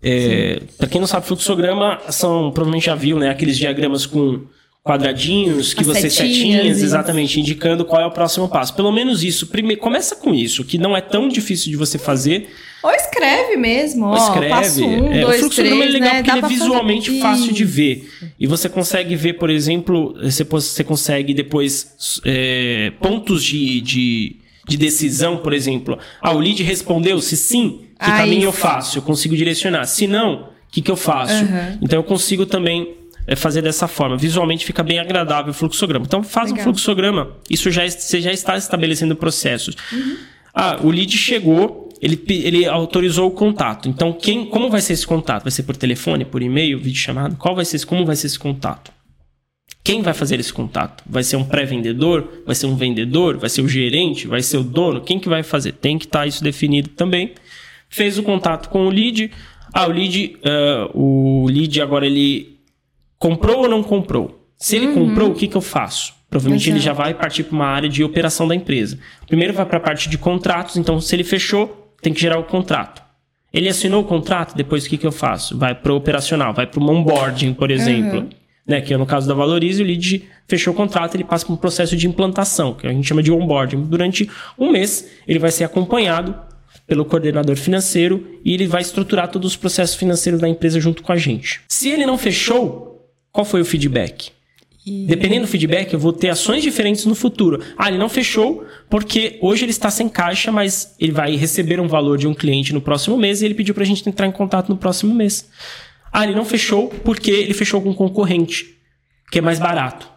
É, para quem não sabe, fluxograma são, provavelmente já viu, né? Aqueles diagramas com quadradinhos que As você setinhas, setinhas exatamente indicando qual é o próximo passo. Pelo menos isso. Primeiro, começa com isso, que não é tão difícil de você fazer. Ou escreve mesmo. Ou escreve. passo um, é, dois, o fluxo três, é legal né? porque ele é visualmente fazer... fácil de ver. E você consegue ver, por exemplo, você, você consegue depois é, pontos de, de, de, decisão, por exemplo. Ah, o lead respondeu, se sim, que ah, caminho eu faço? Eu consigo direcionar. Se não, o que, que eu faço? Uhum. Então eu consigo também é fazer dessa forma. Visualmente fica bem agradável o fluxograma. Então faz Legal. um fluxograma. Isso já você já está estabelecendo processos. Uhum. Ah, o lead chegou, ele, ele autorizou o contato. Então quem, como vai ser esse contato? Vai ser por telefone, por e-mail, vídeo chamado? Qual vai ser, como vai ser esse contato? Quem vai fazer esse contato? Vai ser um pré-vendedor? Vai ser um vendedor? Vai ser o gerente? Vai ser o dono? Quem que vai fazer? Tem que estar tá isso definido também. Fez o contato com o lead. Ah, o lead, uh, o lead agora ele comprou ou não comprou? Se ele uhum. comprou, o que, que eu faço? Provavelmente Exato. ele já vai partir para uma área de operação da empresa. Primeiro vai para a parte de contratos, então se ele fechou, tem que gerar o contrato. Ele assinou o contrato, depois o que, que eu faço? Vai para o operacional, vai para o onboarding, por exemplo. Uhum. Né, que é no caso da Valorize, o lead fechou o contrato, ele passa para um processo de implantação, que a gente chama de onboarding. Durante um mês, ele vai ser acompanhado pelo coordenador financeiro e ele vai estruturar todos os processos financeiros da empresa junto com a gente. Se ele não fechou, qual foi o feedback? E... Dependendo do feedback, eu vou ter ações diferentes no futuro. Ah, ele não fechou porque hoje ele está sem caixa, mas ele vai receber um valor de um cliente no próximo mês e ele pediu para a gente entrar em contato no próximo mês. Ah, ele não fechou porque ele fechou com um concorrente, que é mais barato.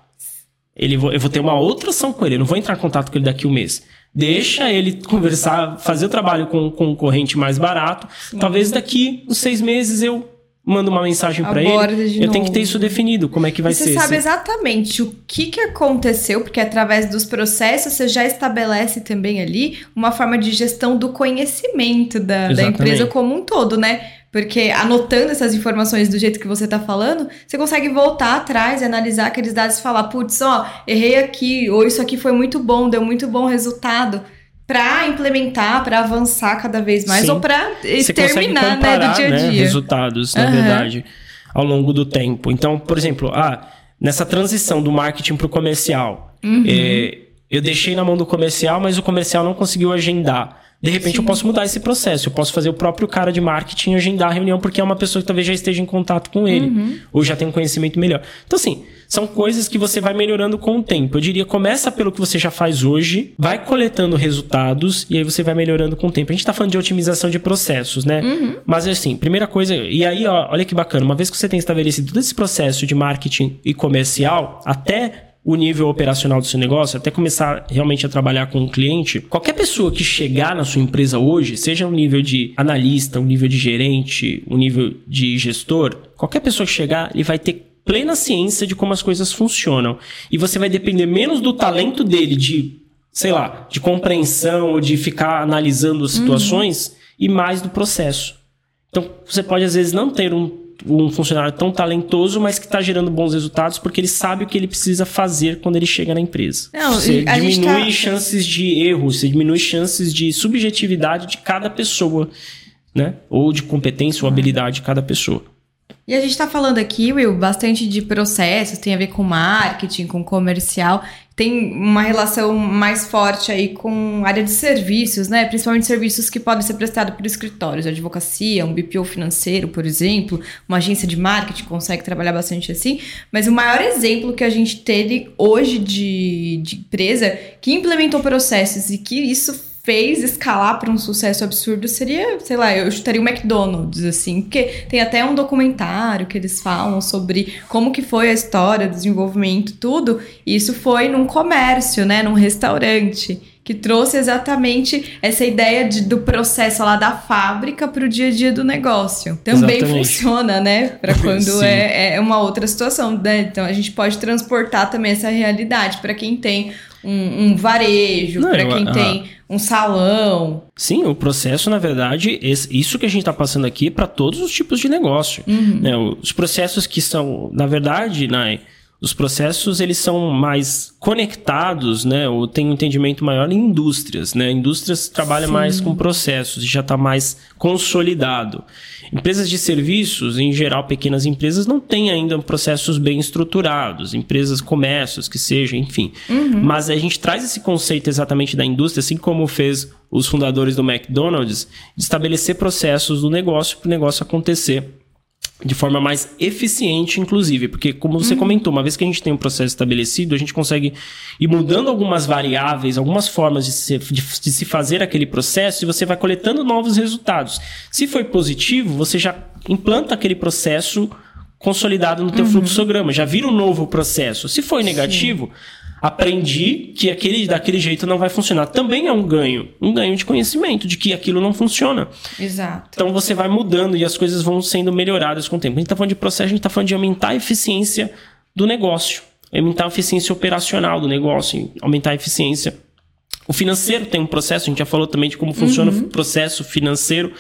Ele, eu vou ter uma outra ação com ele, eu não vou entrar em contato com ele daqui a um mês. Deixa ele conversar, fazer o trabalho com um concorrente mais barato. Talvez daqui uns seis meses eu manda uma mensagem para ele. Eu tenho que ter isso definido, como é que vai você ser. Você sabe esse... exatamente o que, que aconteceu, porque através dos processos você já estabelece também ali uma forma de gestão do conhecimento da, da empresa como um todo, né? Porque anotando essas informações do jeito que você tá falando, você consegue voltar atrás e analisar aqueles dados e falar, putz, ó, errei aqui, ou isso aqui foi muito bom, deu muito bom resultado para implementar, para avançar cada vez mais Sim. ou para terminar comparar, né, do dia a dia. Né, resultados, na uhum. verdade, ao longo do tempo. Então, por exemplo, ah, nessa transição do marketing para o comercial, uhum. é, eu deixei na mão do comercial, mas o comercial não conseguiu agendar. De repente eu posso mudar esse processo. Eu posso fazer o próprio cara de marketing agendar a reunião porque é uma pessoa que talvez já esteja em contato com ele. Uhum. Ou já tem um conhecimento melhor. Então, assim, são coisas que você vai melhorando com o tempo. Eu diria, começa pelo que você já faz hoje, vai coletando resultados e aí você vai melhorando com o tempo. A gente tá falando de otimização de processos, né? Uhum. Mas assim, primeira coisa, e aí, ó, olha que bacana, uma vez que você tem estabelecido todo esse processo de marketing e comercial, até o nível operacional do seu negócio, até começar realmente a trabalhar com o cliente, qualquer pessoa que chegar na sua empresa hoje, seja um nível de analista, um nível de gerente, um nível de gestor, qualquer pessoa que chegar, ele vai ter plena ciência de como as coisas funcionam. E você vai depender menos do talento dele de, sei lá, de compreensão ou de ficar analisando as situações uhum. e mais do processo. Então, você pode às vezes não ter um um funcionário tão talentoso, mas que está gerando bons resultados porque ele sabe o que ele precisa fazer quando ele chega na empresa. Não, você diminui tá... chances de erro, você diminui chances de subjetividade de cada pessoa, né? Ou de competência ou habilidade de cada pessoa. E a gente está falando aqui, Will, bastante de processos, tem a ver com marketing, com comercial, tem uma relação mais forte aí com área de serviços, né? Principalmente serviços que podem ser prestados por escritórios, advocacia, um BPO financeiro, por exemplo, uma agência de marketing consegue trabalhar bastante assim. Mas o maior exemplo que a gente teve hoje de, de empresa que implementou processos e que isso fez escalar para um sucesso absurdo seria, sei lá, eu chutaria o McDonald's, assim, porque tem até um documentário que eles falam sobre como que foi a história, desenvolvimento, tudo. E isso foi num comércio, né, num restaurante que trouxe exatamente essa ideia de, do processo lá da fábrica para o dia a dia do negócio. Também exatamente. funciona, né? Para quando é, é, uma outra situação, né? Então a gente pode transportar também essa realidade para quem tem um, um varejo, para quem tem um salão. Sim, o processo, na verdade, isso que a gente está passando aqui é para todos os tipos de negócio. Uhum. Né? Os processos que são, na verdade, Nai, os processos eles são mais conectados, né? Ou tem um entendimento maior em indústrias, né? Indústrias trabalham Sim. mais com processos e já está mais consolidado. Empresas de serviços, em geral, pequenas empresas, não têm ainda processos bem estruturados, empresas, comércios, que seja, enfim. Uhum. Mas a gente traz esse conceito exatamente da indústria, assim como fez os fundadores do McDonald's, de estabelecer processos do negócio para o negócio acontecer de forma mais eficiente, inclusive, porque como você uhum. comentou, uma vez que a gente tem um processo estabelecido, a gente consegue ir mudando algumas variáveis, algumas formas de se, de, de se fazer aquele processo e você vai coletando novos resultados. Se foi positivo, você já implanta aquele processo consolidado no teu uhum. fluxograma, já vira um novo processo. Se foi negativo, Sim aprendi que aquele daquele jeito não vai funcionar. Também é um ganho, um ganho de conhecimento de que aquilo não funciona. Exato. Então você vai mudando e as coisas vão sendo melhoradas com o tempo. A gente está falando de processo, a gente está falando de aumentar a eficiência do negócio, aumentar a eficiência operacional do negócio, aumentar a eficiência. O financeiro tem um processo, a gente já falou também de como funciona uhum. o processo financeiro,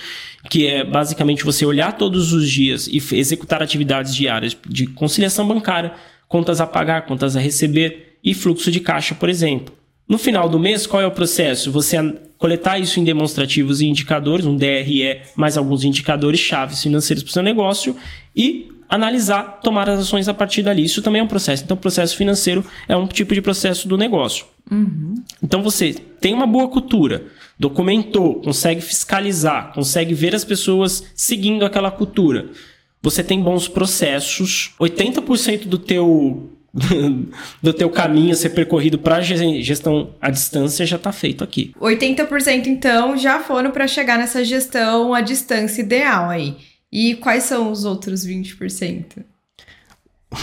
que é basicamente você olhar todos os dias e executar atividades diárias de conciliação bancária, contas a pagar, contas a receber, e fluxo de caixa, por exemplo. No final do mês, qual é o processo? Você coletar isso em demonstrativos e indicadores, um DRE, mais alguns indicadores chaves financeiros para o seu negócio e analisar, tomar as ações a partir dali. Isso também é um processo. Então, o processo financeiro é um tipo de processo do negócio. Uhum. Então, você tem uma boa cultura, documentou, consegue fiscalizar, consegue ver as pessoas seguindo aquela cultura. Você tem bons processos. 80% do teu [laughs] do teu caminho a ser percorrido para gestão à distância já está feito aqui. 80% então já foram para chegar nessa gestão à distância ideal aí. E quais são os outros 20%?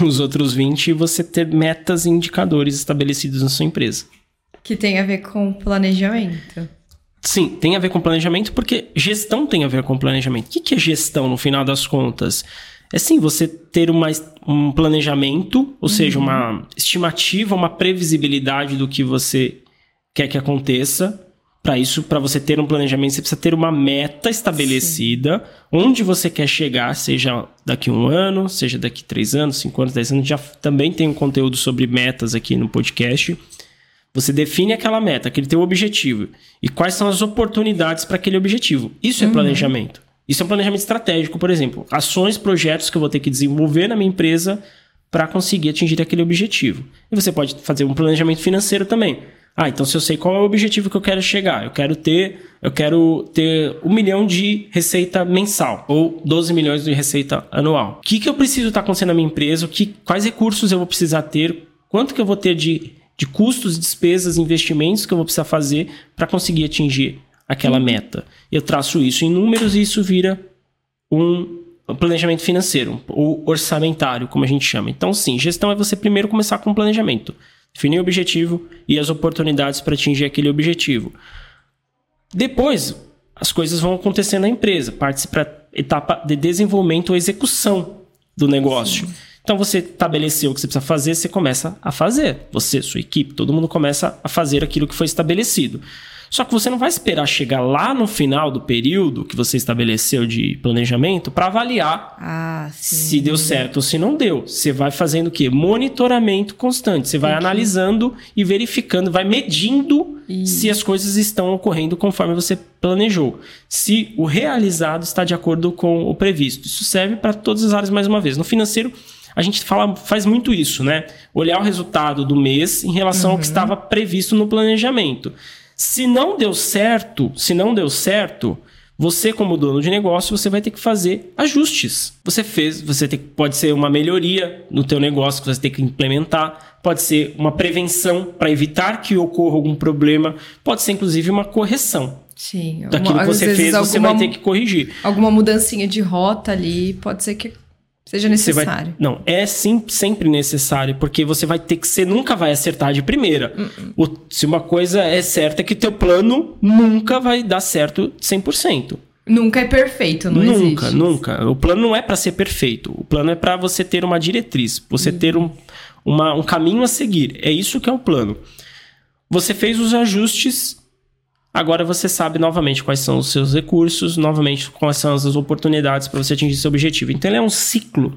Os outros 20 você ter metas e indicadores estabelecidos na sua empresa. Que tem a ver com planejamento. Sim, tem a ver com planejamento, porque gestão tem a ver com planejamento. O que é gestão no final das contas? É sim você ter uma, um planejamento, ou uhum. seja, uma estimativa, uma previsibilidade do que você quer que aconteça. Para isso, para você ter um planejamento, você precisa ter uma meta estabelecida, sim. onde você quer chegar, seja daqui um ano, seja daqui três anos, cinco anos, dez anos. Já também tem um conteúdo sobre metas aqui no podcast. Você define aquela meta, aquele teu objetivo e quais são as oportunidades para aquele objetivo. Isso é uhum. planejamento. Isso é um planejamento estratégico, por exemplo, ações, projetos que eu vou ter que desenvolver na minha empresa para conseguir atingir aquele objetivo. E você pode fazer um planejamento financeiro também. Ah, então se eu sei qual é o objetivo que eu quero chegar, eu quero ter, eu quero ter um milhão de receita mensal ou 12 milhões de receita anual. O que, que eu preciso estar tá acontecendo na minha empresa? Que, quais recursos eu vou precisar ter? Quanto que eu vou ter de, de custos, despesas, investimentos que eu vou precisar fazer para conseguir atingir aquela meta. Eu traço isso em números e isso vira um planejamento financeiro, ou orçamentário, como a gente chama. Então, sim, gestão é você primeiro começar com planejamento. Definir o objetivo e as oportunidades para atingir aquele objetivo. Depois, as coisas vão acontecer na empresa, parte para etapa de desenvolvimento ou execução do negócio. Sim. Então você estabeleceu o que você precisa fazer, você começa a fazer. Você, sua equipe, todo mundo começa a fazer aquilo que foi estabelecido. Só que você não vai esperar chegar lá no final do período que você estabeleceu de planejamento para avaliar ah, se deu certo ou se não deu. Você vai fazendo o quê? Monitoramento constante. Você vai Entendi. analisando e verificando, vai medindo Isso. se as coisas estão ocorrendo conforme você planejou. Se o realizado está de acordo com o previsto. Isso serve para todas as áreas mais uma vez. No financeiro, a gente fala, faz muito isso, né? Olhar o resultado do mês em relação uhum. ao que uhum. estava previsto no planejamento. Se não deu certo, se não deu certo, você como dono de negócio, você vai ter que fazer ajustes. Você fez, você tem, pode ser uma melhoria no teu negócio que você tem que implementar, pode ser uma prevenção para evitar que ocorra algum problema, pode ser inclusive uma correção. Sim, daquilo que você fez, alguma, você vai ter que corrigir. Alguma mudancinha de rota ali, pode ser que seja necessário. Vai, não, é sim, sempre necessário, porque você vai ter que. Você nunca vai acertar de primeira. Uh -uh. O, se uma coisa é certa, é que teu plano nunca vai dar certo 100%. Nunca é perfeito, não nunca, existe. Nunca, nunca. O plano não é para ser perfeito. O plano é para você ter uma diretriz, você uhum. ter um, uma, um caminho a seguir. É isso que é o plano. Você fez os ajustes Agora você sabe novamente quais são os seus recursos, novamente quais são as oportunidades para você atingir seu objetivo. Então ele é um ciclo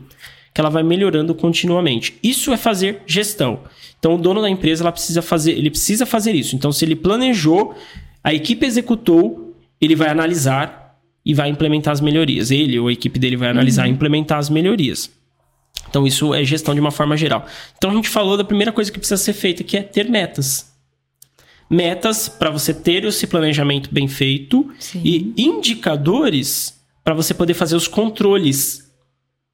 que ela vai melhorando continuamente. Isso é fazer gestão. Então o dono da empresa ela precisa fazer, ele precisa fazer isso. Então se ele planejou, a equipe executou, ele vai analisar e vai implementar as melhorias. Ele ou a equipe dele vai analisar uhum. e implementar as melhorias. Então isso é gestão de uma forma geral. Então a gente falou da primeira coisa que precisa ser feita, que é ter metas metas para você ter esse planejamento bem feito Sim. e indicadores para você poder fazer os controles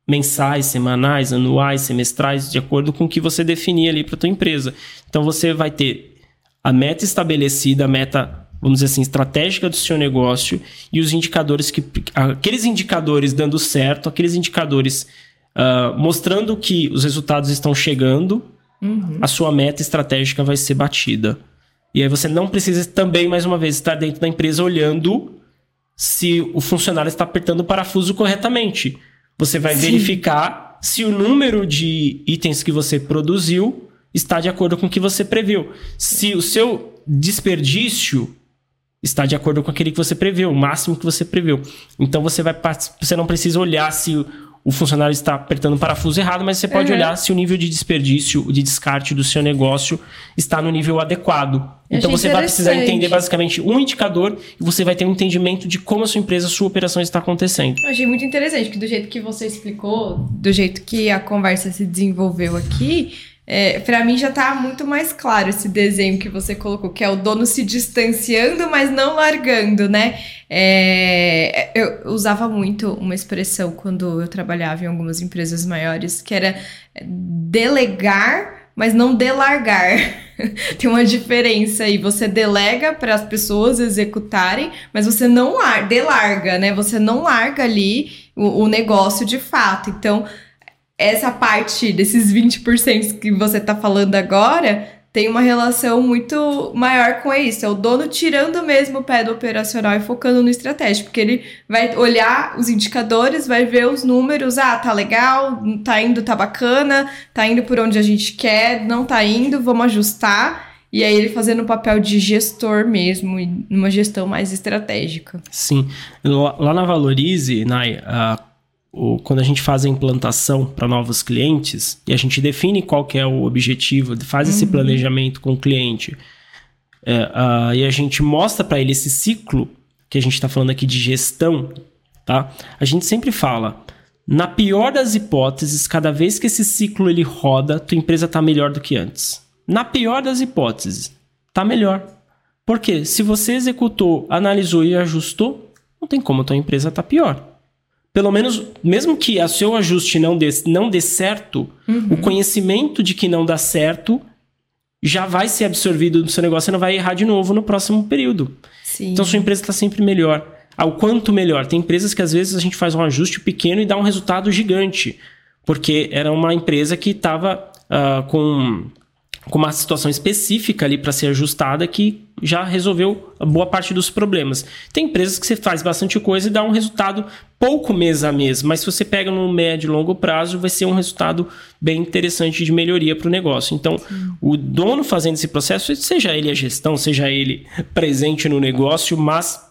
mensais, semanais, anuais, semestrais, de acordo com o que você definir ali para tua empresa. Então você vai ter a meta estabelecida, a meta, vamos dizer assim, estratégica do seu negócio e os indicadores que aqueles indicadores dando certo, aqueles indicadores uh, mostrando que os resultados estão chegando, uhum. a sua meta estratégica vai ser batida. E aí você não precisa também, mais uma vez, estar dentro da empresa olhando se o funcionário está apertando o parafuso corretamente. Você vai Sim. verificar se o número de itens que você produziu está de acordo com o que você previu. Se o seu desperdício está de acordo com aquele que você previu, o máximo que você previu. Então você vai você não precisa olhar se o funcionário está apertando o parafuso errado, mas você pode uhum. olhar se o nível de desperdício, de descarte do seu negócio está no nível adequado. então você vai precisar entender basicamente um indicador e você vai ter um entendimento de como a sua empresa, a sua operação está acontecendo. Eu achei muito interessante que do jeito que você explicou, do jeito que a conversa se desenvolveu aqui, é, para mim já tá muito mais claro esse desenho que você colocou, que é o dono se distanciando, mas não largando, né? É, eu usava muito uma expressão quando eu trabalhava em algumas empresas maiores, que era delegar, mas não delargar. [laughs] Tem uma diferença aí. Você delega para as pessoas executarem, mas você não delarga, né? Você não larga ali o, o negócio de fato. Então, essa parte desses 20% que você tá falando agora tem uma relação muito maior com isso. É o dono tirando mesmo o pé do operacional e focando no estratégico, porque ele vai olhar os indicadores, vai ver os números, ah, tá legal, tá indo, tá bacana, tá indo por onde a gente quer, não tá indo, vamos ajustar. E aí ele fazendo o papel de gestor mesmo, numa gestão mais estratégica. Sim. Lá na Valorize, Nai, uh o, quando a gente faz a implantação para novos clientes e a gente define qual que é o objetivo, faz uhum. esse planejamento com o cliente é, uh, e a gente mostra para ele esse ciclo que a gente está falando aqui de gestão, tá? A gente sempre fala, na pior das hipóteses, cada vez que esse ciclo ele roda, tua empresa está melhor do que antes. Na pior das hipóteses, está melhor. Porque se você executou, analisou e ajustou, não tem como tua empresa estar tá pior pelo menos, mesmo que o seu ajuste não dê, não dê certo, uhum. o conhecimento de que não dá certo já vai ser absorvido no seu negócio, você não vai errar de novo no próximo período. Sim. Então, sua empresa está sempre melhor. Ao quanto melhor. Tem empresas que às vezes a gente faz um ajuste pequeno e dá um resultado gigante, porque era uma empresa que estava uh, com com uma situação específica ali para ser ajustada que já resolveu boa parte dos problemas. Tem empresas que você faz bastante coisa e dá um resultado pouco mês a mês, mas se você pega no médio e longo prazo, vai ser um resultado bem interessante de melhoria para o negócio. Então, Sim. o dono fazendo esse processo, seja ele a gestão, seja ele presente no negócio, mas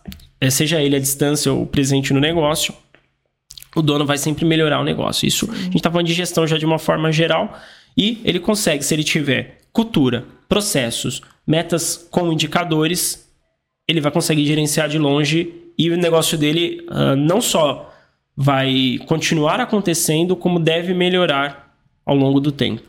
é, seja ele a distância ou presente no negócio, o dono vai sempre melhorar o negócio. Isso Sim. a gente está falando de gestão já de uma forma geral. E ele consegue, se ele tiver cultura, processos, metas com indicadores, ele vai conseguir gerenciar de longe e o negócio dele uh, não só vai continuar acontecendo, como deve melhorar ao longo do tempo.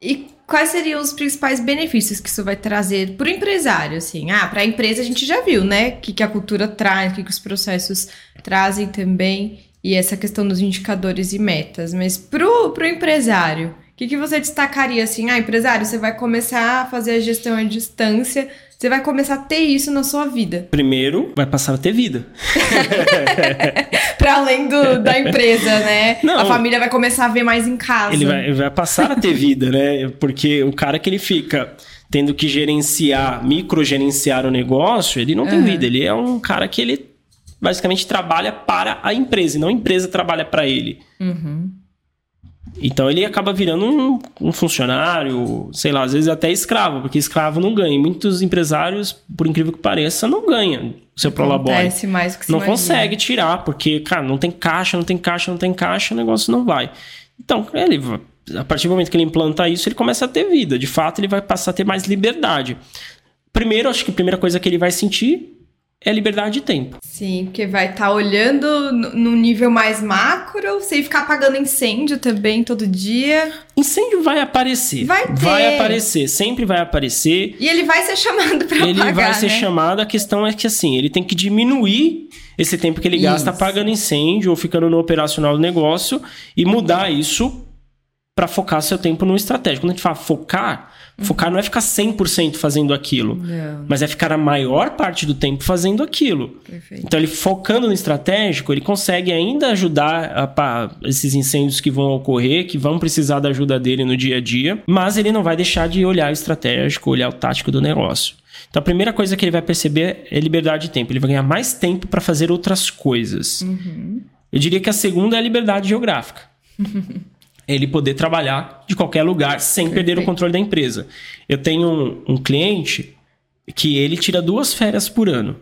E quais seriam os principais benefícios que isso vai trazer para o empresário? Assim, ah, para a empresa a gente já viu, né? O que, que a cultura traz, o que, que os processos trazem também, e essa questão dos indicadores e metas. Mas para o empresário, que, que você destacaria assim? Ah, empresário, você vai começar a fazer a gestão à distância, você vai começar a ter isso na sua vida. Primeiro, vai passar a ter vida. [laughs] para além do, da empresa, né? Não, a família vai começar a ver mais em casa. Ele vai, vai passar a ter vida, né? Porque o cara que ele fica tendo que gerenciar, microgerenciar o negócio, ele não tem uhum. vida. Ele é um cara que ele basicamente trabalha para a empresa, e não a empresa trabalha para ele. Uhum. Então ele acaba virando um, um, funcionário, sei lá, às vezes até escravo, porque escravo não ganha. muitos empresários, por incrível que pareça, não ganham o seu prolabore. Acontece mais que se Não imagina. consegue tirar, porque, cara, não tem caixa, não tem caixa, não tem caixa, o negócio não vai. Então, ele, a partir do momento que ele implanta isso, ele começa a ter vida. De fato, ele vai passar a ter mais liberdade. Primeiro, acho que a primeira coisa que ele vai sentir é liberdade de tempo. Sim, porque vai estar tá olhando no nível mais macro, sem ficar apagando incêndio também todo dia. Incêndio vai aparecer. Vai ter. Vai aparecer, sempre vai aparecer. E ele vai ser chamado [laughs] para Ele apagar, vai ser né? chamado, a questão é que assim, ele tem que diminuir esse tempo que ele isso. gasta apagando incêndio ou ficando no operacional do negócio e mudar isso para focar seu tempo no estratégico. Quando a gente fala focar, Focar não é ficar 100% fazendo aquilo, não. mas é ficar a maior parte do tempo fazendo aquilo. Perfeito. Então, ele focando no estratégico, ele consegue ainda ajudar a, esses incêndios que vão ocorrer, que vão precisar da ajuda dele no dia a dia, mas ele não vai deixar de olhar o estratégico, olhar o tático do negócio. Então, a primeira coisa que ele vai perceber é liberdade de tempo. Ele vai ganhar mais tempo para fazer outras coisas. Uhum. Eu diria que a segunda é a liberdade geográfica. [laughs] ele poder trabalhar de qualquer lugar sem Perfeito. perder o controle da empresa. Eu tenho um, um cliente que ele tira duas férias por ano.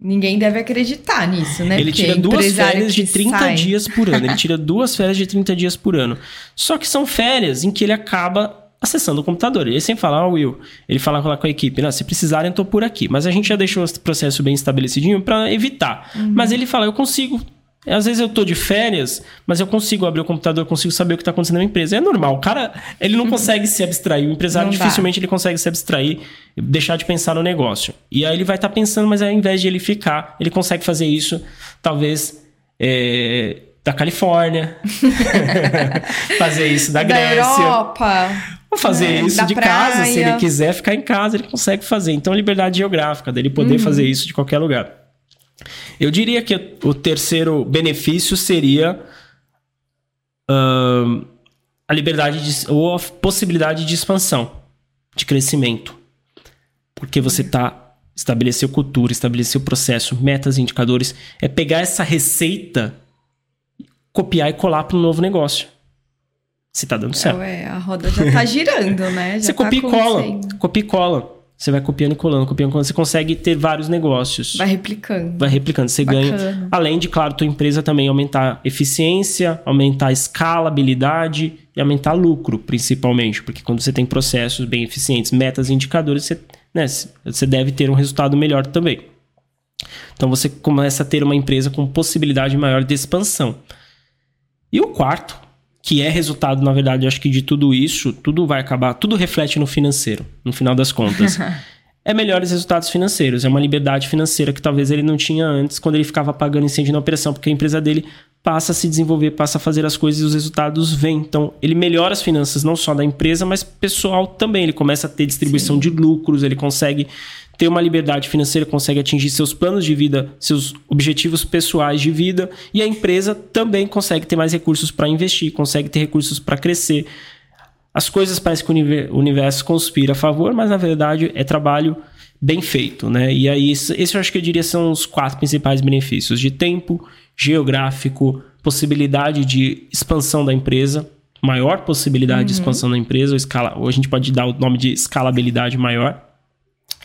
Ninguém deve acreditar nisso, né? Ele Porque tira duas férias de 30 sai. dias por ano. Ele [laughs] tira duas férias de 30 dias por ano. Só que são férias em que ele acaba acessando o computador. Ele sempre fala, ah, Will, ele fala lá com a equipe, não, se precisarem, eu tô por aqui. Mas a gente já deixou o processo bem estabelecidinho para evitar. Uhum. Mas ele fala, eu consigo às vezes eu tô de férias, mas eu consigo abrir o computador, eu consigo saber o que está acontecendo na empresa. É normal. O cara, ele não [laughs] consegue se abstrair. O empresário não dificilmente dá. ele consegue se abstrair, deixar de pensar no negócio. E aí ele vai estar tá pensando, mas ao invés de ele ficar, ele consegue fazer isso, talvez, é, da Califórnia, [laughs] [laughs] fazer isso da, da Grécia. Europa. Ou fazer é, isso de praia. casa, se ele quiser ficar em casa, ele consegue fazer. Então, liberdade geográfica, dele poder uhum. fazer isso de qualquer lugar. Eu diria que o terceiro benefício seria uh, a liberdade de, ou a possibilidade de expansão, de crescimento. Porque você está estabeleceu cultura, estabeleceu processo, metas, indicadores, é pegar essa receita, copiar e colar para um novo negócio. Se está dando certo. É, a roda já está girando, né? [laughs] Já você tá copia e cola, copia e cola. Você vai copiando e colando, copiando e colando. Você consegue ter vários negócios. Vai replicando. Vai replicando. Você Bacana. ganha. Além de, claro, tua empresa também aumentar eficiência, aumentar escalabilidade e aumentar lucro, principalmente. Porque quando você tem processos bem eficientes, metas e indicadores, você, né, você deve ter um resultado melhor também. Então você começa a ter uma empresa com possibilidade maior de expansão. E o quarto que é resultado, na verdade, acho que de tudo isso, tudo vai acabar, tudo reflete no financeiro, no final das contas. [laughs] é melhores resultados financeiros, é uma liberdade financeira que talvez ele não tinha antes, quando ele ficava pagando incêndio na operação, porque a empresa dele passa a se desenvolver, passa a fazer as coisas e os resultados vêm. Então, ele melhora as finanças não só da empresa, mas pessoal também. Ele começa a ter distribuição Sim. de lucros, ele consegue ter uma liberdade financeira, consegue atingir seus planos de vida, seus objetivos pessoais de vida, e a empresa também consegue ter mais recursos para investir, consegue ter recursos para crescer. as coisas parecem que o universo conspira a favor, mas na verdade é trabalho bem feito, né? E aí, esse eu acho que eu diria são os quatro principais benefícios: de tempo, geográfico, possibilidade de expansão da empresa, maior possibilidade uhum. de expansão da empresa, ou, escala, ou a gente pode dar o nome de escalabilidade maior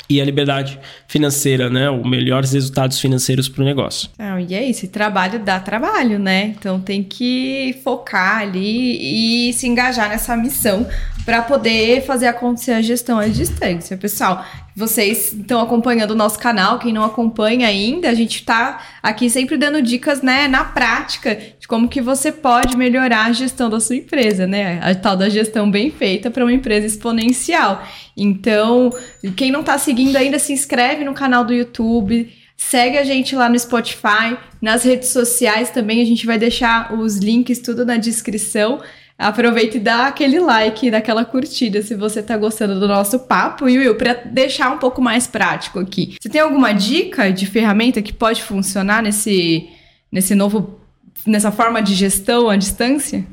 e a liberdade financeira, né? Os melhores resultados financeiros para o negócio. Não, e é isso, trabalho dá trabalho, né? Então tem que focar ali e se engajar nessa missão para poder fazer acontecer a gestão à distância. Pessoal, vocês estão acompanhando o nosso canal, quem não acompanha ainda, a gente está aqui sempre dando dicas, né, na prática de como que você pode melhorar a gestão da sua empresa, né? A tal da gestão bem feita para uma empresa exponencial. Então, quem não está seguindo ainda, se inscreve no canal do YouTube, segue a gente lá no Spotify, nas redes sociais também, a gente vai deixar os links tudo na descrição. Aproveita e dá aquele like, daquela curtida se você tá gostando do nosso papo. E Will, para deixar um pouco mais prático aqui, você tem alguma dica de ferramenta que pode funcionar nesse, nesse novo, nessa forma de gestão à distância?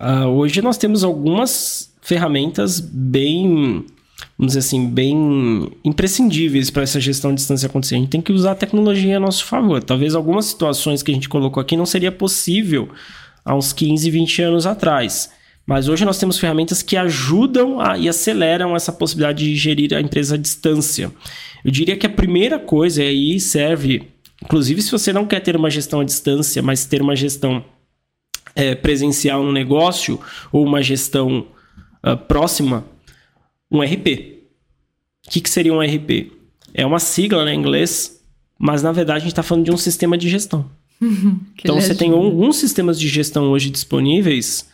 Uh, hoje nós temos algumas ferramentas bem vamos dizer assim, bem imprescindíveis para essa gestão de distância acontecer. A gente tem que usar a tecnologia a nosso favor. Talvez algumas situações que a gente colocou aqui não seria possível há uns 15, 20 anos atrás. Mas hoje nós temos ferramentas que ajudam a, e aceleram essa possibilidade de gerir a empresa à distância. Eu diria que a primeira coisa aí serve, inclusive se você não quer ter uma gestão à distância, mas ter uma gestão é, presencial no negócio ou uma gestão uh, próxima, um RP. O que, que seria um RP? É uma sigla né, em inglês, mas na verdade a gente está falando de um sistema de gestão. Então você tem alguns sistemas de gestão hoje disponíveis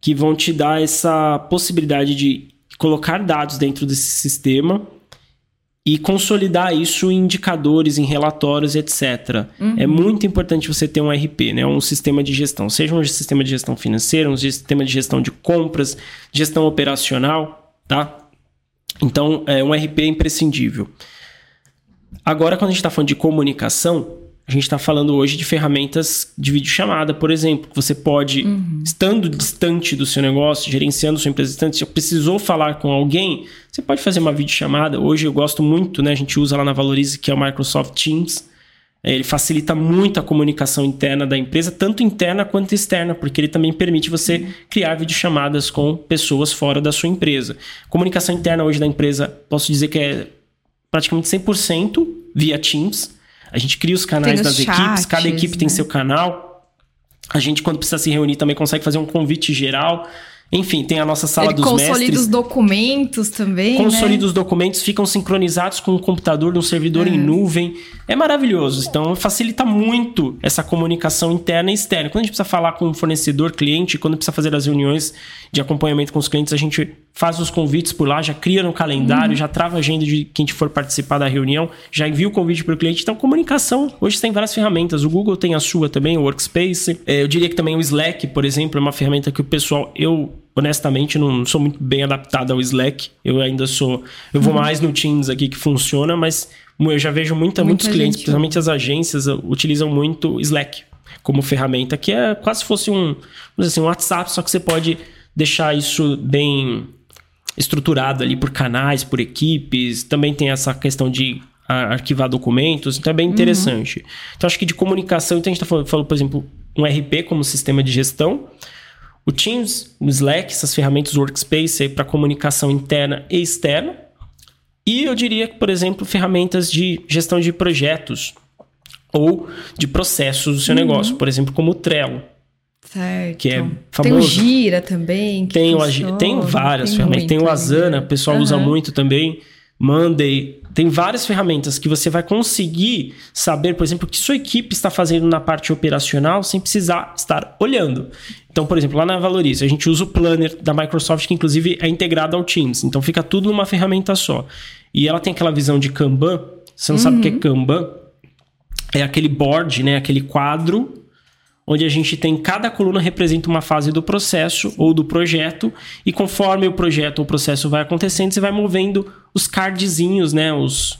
que vão te dar essa possibilidade de colocar dados dentro desse sistema e consolidar isso em indicadores, em relatórios, etc. Uhum. É muito importante você ter um RP, né? um sistema de gestão, seja um sistema de gestão financeira, um sistema de gestão de compras, gestão operacional, tá? Então, é, um RP é imprescindível. Agora, quando a gente está falando de comunicação, a gente está falando hoje de ferramentas de videochamada, por exemplo. Você pode, uhum. estando distante do seu negócio, gerenciando sua empresa distante, se precisou falar com alguém, você pode fazer uma videochamada. Hoje eu gosto muito, né? A gente usa lá na Valorize, que é o Microsoft Teams. É, ele facilita muito a comunicação interna da empresa, tanto interna quanto externa, porque ele também permite você uhum. criar videochamadas com pessoas fora da sua empresa. Comunicação interna hoje da empresa, posso dizer que é praticamente 100% via Teams. A gente cria os canais das chats, equipes, cada equipe né? tem seu canal. A gente, quando precisa se reunir, também consegue fazer um convite geral. Enfim, tem a nossa sala Ele dos consolida mestres. Consolida os documentos também. Consolida né? os documentos, ficam sincronizados com o computador no servidor é. em nuvem. É maravilhoso. Então, facilita muito essa comunicação interna e externa. Quando a gente precisa falar com o fornecedor, cliente, quando precisa fazer as reuniões de acompanhamento com os clientes, a gente faz os convites por lá, já cria no calendário, uhum. já trava a agenda de quem for participar da reunião, já envia o convite para o cliente. Então, comunicação, hoje tem várias ferramentas. O Google tem a sua também, o Workspace. É, eu diria que também o Slack, por exemplo, é uma ferramenta que o pessoal, eu honestamente não sou muito bem adaptado ao Slack. Eu ainda sou, eu vou uhum. mais no Teams aqui que funciona, mas eu já vejo muita, muita muitos clientes, principalmente as agências, uh, utilizam muito Slack como ferramenta, que é quase fosse um, assim, um WhatsApp, só que você pode deixar isso bem estruturado ali por canais, por equipes. Também tem essa questão de arquivar documentos, então é bem uhum. interessante. Uhum. Então acho que de comunicação, então a gente está falando, falou, por exemplo, um RP como sistema de gestão, o Teams, o Slack, essas ferramentas Workspace para comunicação interna e externa. E eu diria que, por exemplo, ferramentas de gestão de projetos ou de processos do seu uhum. negócio, por exemplo, como o Trello. Certo. Que é famoso. Tem o Gira também. tem, o, tem várias tem ferramentas. Muito, tem o Asana, o pessoal uhum. usa muito também. Monday. Tem várias ferramentas que você vai conseguir saber, por exemplo, o que sua equipe está fazendo na parte operacional sem precisar estar olhando. Então, por exemplo, lá na Valorize, a gente usa o Planner da Microsoft, que inclusive é integrado ao Teams. Então, fica tudo numa ferramenta só. E ela tem aquela visão de Kanban. Você não uhum. sabe o que é uhum. Kanban? É aquele board, né? Aquele quadro onde a gente tem cada coluna representa uma fase do processo ou do projeto e conforme o projeto ou o processo vai acontecendo, você vai movendo os cardzinhos, né, os,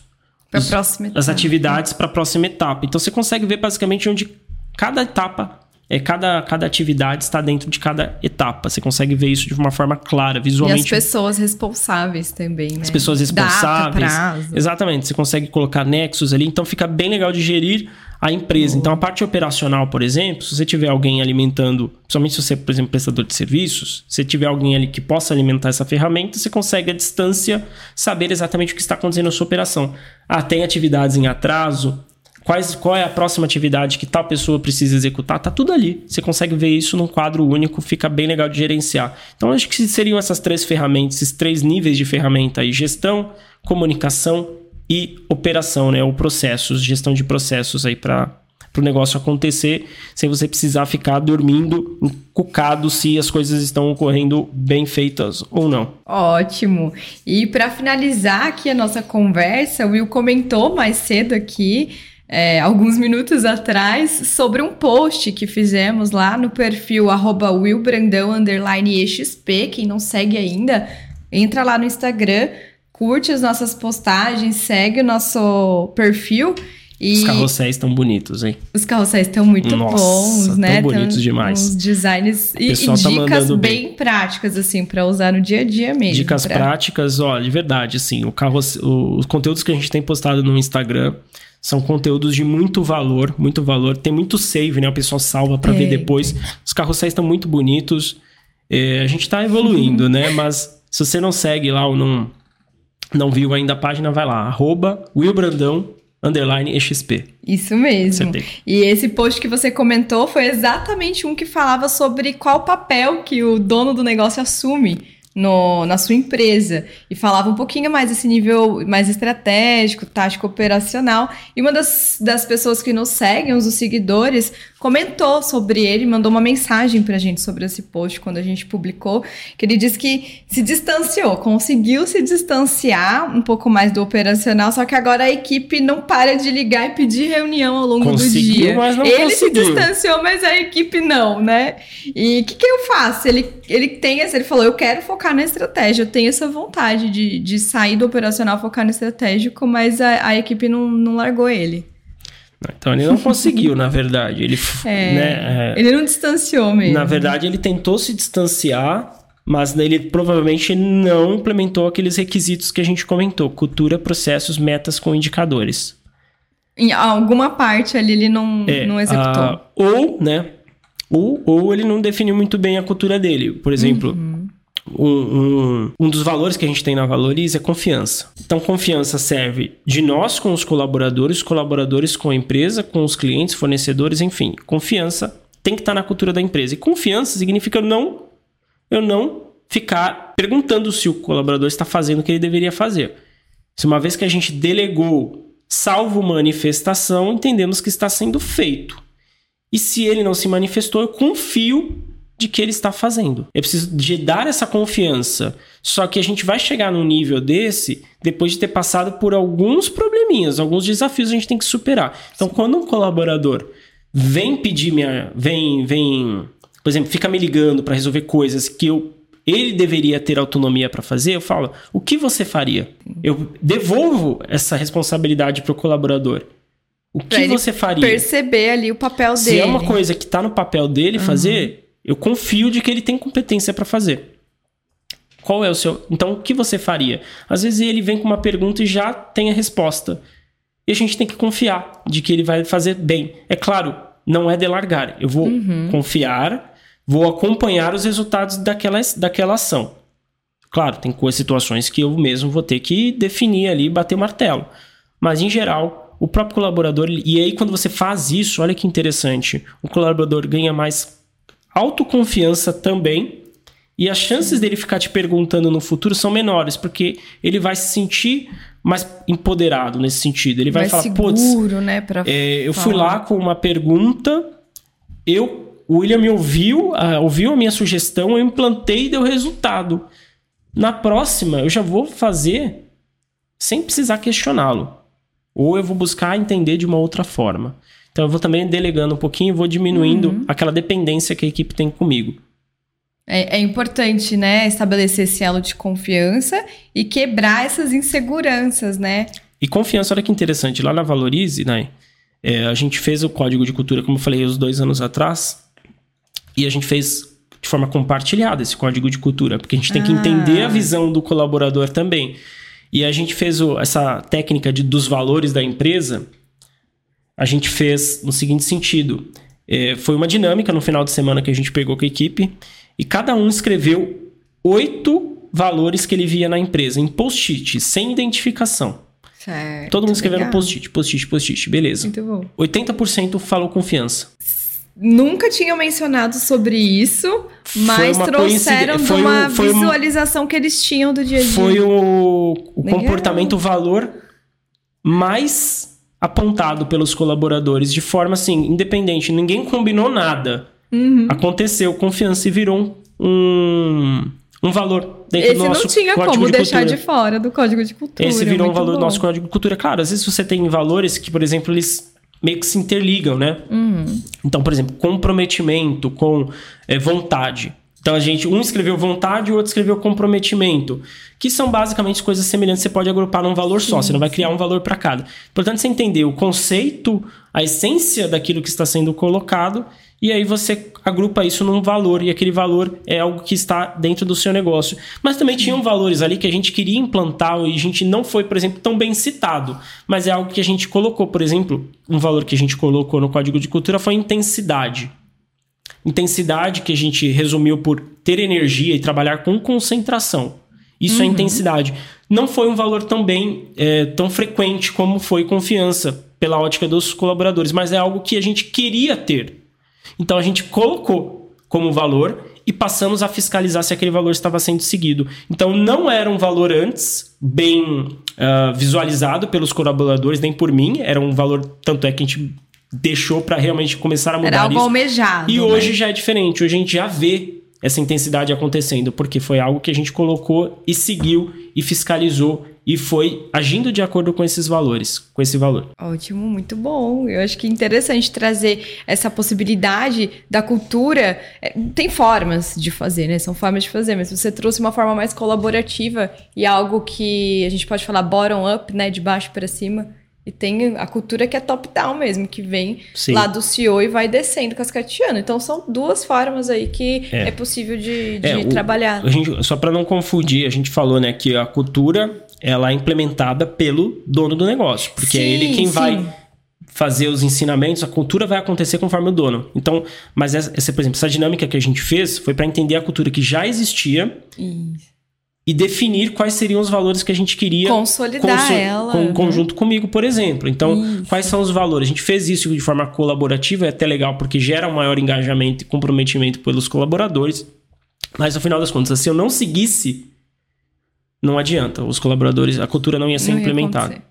os as atividades para a próxima etapa. Então você consegue ver basicamente onde cada etapa é, cada, cada atividade está dentro de cada etapa. Você consegue ver isso de uma forma clara, visualmente. E as pessoas responsáveis também, né? As pessoas responsáveis. Data, prazo. Exatamente. Você consegue colocar nexos ali, então fica bem legal de gerir a empresa. Então, a parte operacional, por exemplo, se você tiver alguém alimentando, principalmente se você, por exemplo, prestador de serviços, se tiver alguém ali que possa alimentar essa ferramenta, você consegue à distância saber exatamente o que está acontecendo na sua operação. Ah, tem atividades em atraso, quais, qual é a próxima atividade que tal pessoa precisa executar, tá tudo ali. Você consegue ver isso num quadro único, fica bem legal de gerenciar. Então, acho que seriam essas três ferramentas, esses três níveis de ferramenta aí: gestão, comunicação e operação, né? Ou processos, gestão de processos aí para o negócio acontecer sem você precisar ficar dormindo cucado se as coisas estão ocorrendo bem feitas ou não. Ótimo. E para finalizar aqui a nossa conversa, o Will comentou mais cedo aqui é, alguns minutos atrás sobre um post que fizemos lá no perfil arroba willbrandão_exp. Quem não segue ainda, entra lá no Instagram, curte as nossas postagens, segue o nosso perfil. E os carrosséis estão bonitos, hein? Os carrosséis estão muito Nossa, bons, né? Tão bonitos demais. Uns designs e, e tá dicas bem, bem, práticas, assim, para usar no dia a dia mesmo. Dicas pra... práticas, ó, de verdade, assim, o carro, os conteúdos que a gente tem postado no Instagram são conteúdos de muito valor, muito valor. Tem muito save, né? O pessoal salva para ver depois. Os carrosséis estão muito bonitos. É, a gente está evoluindo, [laughs] né? Mas se você não segue lá ou não, não viu ainda a página, vai lá. Arroba Willbrandão, underline XP. Isso mesmo. E esse post que você comentou foi exatamente um que falava sobre qual papel que o dono do negócio assume no, na sua empresa e falava um pouquinho mais desse nível mais estratégico, tático operacional. E uma das, das pessoas que nos seguem, os seguidores, comentou sobre ele, mandou uma mensagem pra gente sobre esse post quando a gente publicou, que ele disse que se distanciou, conseguiu se distanciar um pouco mais do operacional, só que agora a equipe não para de ligar e pedir reunião ao longo conseguiu, do dia. Mas não ele conseguiu. se distanciou, mas a equipe não, né? E o que, que eu faço? Ele, ele tem essa, ele falou, eu quero focar na estratégia, eu tenho essa vontade de, de sair do operacional, focar no estratégico, mas a, a equipe não, não largou ele. Então ele não conseguiu, na verdade. Ele, é, né, é, ele não distanciou mesmo. Na verdade, ele tentou se distanciar, mas ele provavelmente não implementou aqueles requisitos que a gente comentou: cultura, processos, metas com indicadores. Em alguma parte ali ele não, é, não executou. A, ou, né? Ou, ou ele não definiu muito bem a cultura dele. Por exemplo, uhum um, um, um dos valores que a gente tem na Valorize é confiança. Então, confiança serve de nós com os colaboradores, colaboradores com a empresa, com os clientes, fornecedores, enfim. Confiança tem que estar na cultura da empresa. E confiança significa não, eu não ficar perguntando se o colaborador está fazendo o que ele deveria fazer. Se uma vez que a gente delegou, salvo manifestação, entendemos que está sendo feito. E se ele não se manifestou, eu confio de que ele está fazendo. É preciso de dar essa confiança. Só que a gente vai chegar num nível desse depois de ter passado por alguns probleminhas, alguns desafios a gente tem que superar. Então, quando um colaborador vem pedir minha, vem, vem, por exemplo, fica me ligando para resolver coisas que eu ele deveria ter autonomia para fazer, eu falo: "O que você faria?" Eu devolvo essa responsabilidade para o colaborador. O que você faria? Perceber ali o papel Se dele. Se é uma coisa que está no papel dele uhum. fazer, eu confio de que ele tem competência para fazer. Qual é o seu. Então, o que você faria? Às vezes ele vem com uma pergunta e já tem a resposta. E a gente tem que confiar de que ele vai fazer bem. É claro, não é delargar. Eu vou uhum. confiar, vou acompanhar os resultados daquela, daquela ação. Claro, tem situações que eu mesmo vou ter que definir ali, bater o martelo. Mas, em geral, o próprio colaborador. E aí, quando você faz isso, olha que interessante. O colaborador ganha mais autoconfiança também. E as chances dele ficar te perguntando no futuro são menores, porque ele vai se sentir mais empoderado nesse sentido. Ele vai, vai falar, putz, né, é, eu fui lá com uma pergunta, eu, o William me ouviu, uh, ouviu a minha sugestão, eu implantei e deu resultado. Na próxima, eu já vou fazer sem precisar questioná-lo. Ou eu vou buscar entender de uma outra forma. Então eu vou também delegando um pouquinho e vou diminuindo uhum. aquela dependência que a equipe tem comigo. É, é, importante, né, estabelecer esse elo de confiança e quebrar essas inseguranças, né? E confiança, olha que interessante, lá na Valorize, né, é, a gente fez o código de cultura, como eu falei, uns dois anos atrás, E a gente fez de forma compartilhada esse código de cultura, porque a gente tem que entender a visão do colaborador também. E a gente fez o, essa técnica de, dos valores da empresa, a gente fez no seguinte sentido. É, foi uma dinâmica no final de semana que a gente pegou com a equipe e cada um escreveu oito valores que ele via na empresa, em post-it, sem identificação. Certo. Todo mundo escrevendo post-it, post-it, post-it, beleza. Muito bom. 80% falou confiança. Nunca tinham mencionado sobre isso, mas uma trouxeram uma um- foi um- visualização que eles tinham do dia a dia. Foi o, o comportamento, o valor mais apontado pelos colaboradores, de forma assim, independente. Ninguém combinou nada. Uhum. Aconteceu, confiança e virou um, um valor dentro Esse do nosso não tinha código como de deixar cultura. de fora do código de cultura. Esse virou um valor do nosso código de cultura. Claro, às vezes você tem valores que, por exemplo, eles meio que se interligam, né? Uhum. Então, por exemplo, comprometimento com eh, vontade. Então, a gente, um escreveu vontade o outro escreveu comprometimento, que são basicamente coisas semelhantes, você pode agrupar num valor só, você não vai criar um valor para cada. Importante você entender o conceito, a essência daquilo que está sendo colocado, e aí você agrupa isso num valor, e aquele valor é algo que está dentro do seu negócio. Mas também tinham valores ali que a gente queria implantar e a gente não foi, por exemplo, tão bem citado, mas é algo que a gente colocou, por exemplo, um valor que a gente colocou no código de cultura foi intensidade. Intensidade que a gente resumiu por ter energia e trabalhar com concentração. Isso é intensidade. Não foi um valor tão bem, é, tão frequente como foi confiança pela ótica dos colaboradores, mas é algo que a gente queria ter. Então a gente colocou como valor e passamos a fiscalizar se aquele valor estava sendo seguido. Então não era um valor antes bem ah, visualizado pelos colaboradores, nem por mim, era um valor, tanto é que a gente deixou para realmente começar a mudar Era algo isso. almejado. E né? hoje já é diferente, hoje a gente já vê essa intensidade acontecendo, porque foi algo que a gente colocou e seguiu e fiscalizou e foi agindo de acordo com esses valores, com esse valor. Ótimo, muito bom. Eu acho que é interessante trazer essa possibilidade da cultura. É, Tem formas de fazer, né? São formas de fazer, mas você trouxe uma forma mais colaborativa e algo que a gente pode falar bottom-up, né? De baixo para cima. E tem a cultura que é top-down mesmo, que vem Sim. lá do CEO e vai descendo, cascateando. Então são duas formas aí que é, É. possível de, de É, o- trabalhar. Gente, só para não confundir, a gente falou né, que a cultura ela é implementada pelo dono do negócio, porque é Sim, ele quem sim. vai fazer os ensinamentos, a cultura vai acontecer conforme o dono. Então, mas essa, essa, por exemplo, essa dinâmica que a gente fez foi para entender a cultura que já existia Isso. E definir quais seriam os valores que a gente queria Consolidar conso- ela. com, né? conjunto comigo, por exemplo. Então, Isso. quais são os valores? A gente fez isso de forma colaborativa, é até legal porque gera um maior engajamento e comprometimento pelos colaboradores. Mas no final das contas, se eu não seguisse, não adianta. Os colaboradores, a cultura não ia ser Não ia implementada. acontecer.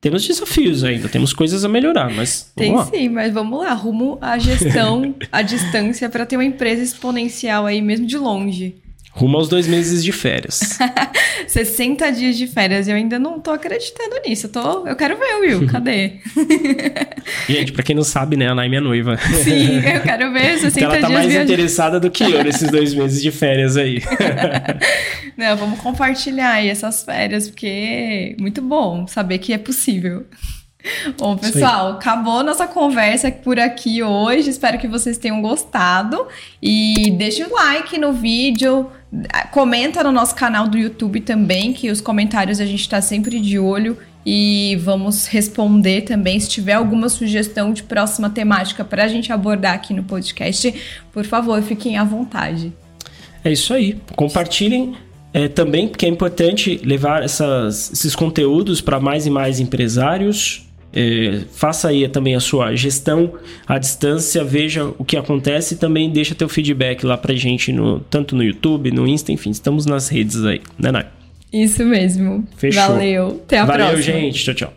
temos desafios ainda, temos coisas a melhorar, mas Tem vamos lá. sim, mas vamos lá, rumo à gestão [laughs] à distância para ter uma empresa exponencial aí mesmo de longe. Rumo aos dois meses de férias. [laughs] 60 dias de férias, eu ainda não tô acreditando nisso. Eu, tô, eu quero ver, Will, cadê? [laughs] Gente, pra quem não sabe, né, a Nay é minha noiva. Sim, eu quero ver 60 [laughs] Então ela tá mais viajando. interessada do que eu nesses dois meses de férias aí. Não, vamos compartilhar aí essas férias, porque é muito bom saber que é possível. Bom, pessoal, acabou nossa conversa por aqui hoje. Espero que vocês tenham gostado. E deixa o like no vídeo. Comenta no nosso canal do YouTube também, que os comentários a gente tá sempre de olho. E vamos responder também. Se tiver alguma sugestão de próxima temática para a gente abordar aqui no podcast, por favor, fiquem à vontade. É isso aí. Compartilhem é, também, porque é importante levar essas- esses conteúdos para mais e mais empresários. É, faça aí também a sua gestão à distância, veja o que acontece e também deixa teu feedback lá pra gente, no, tanto no YouTube, no Insta, enfim, estamos nas redes aí, né, Nay? Isso mesmo. Fechou. Valeu. Até a Valeu, próxima. gente. Tchau, tchau.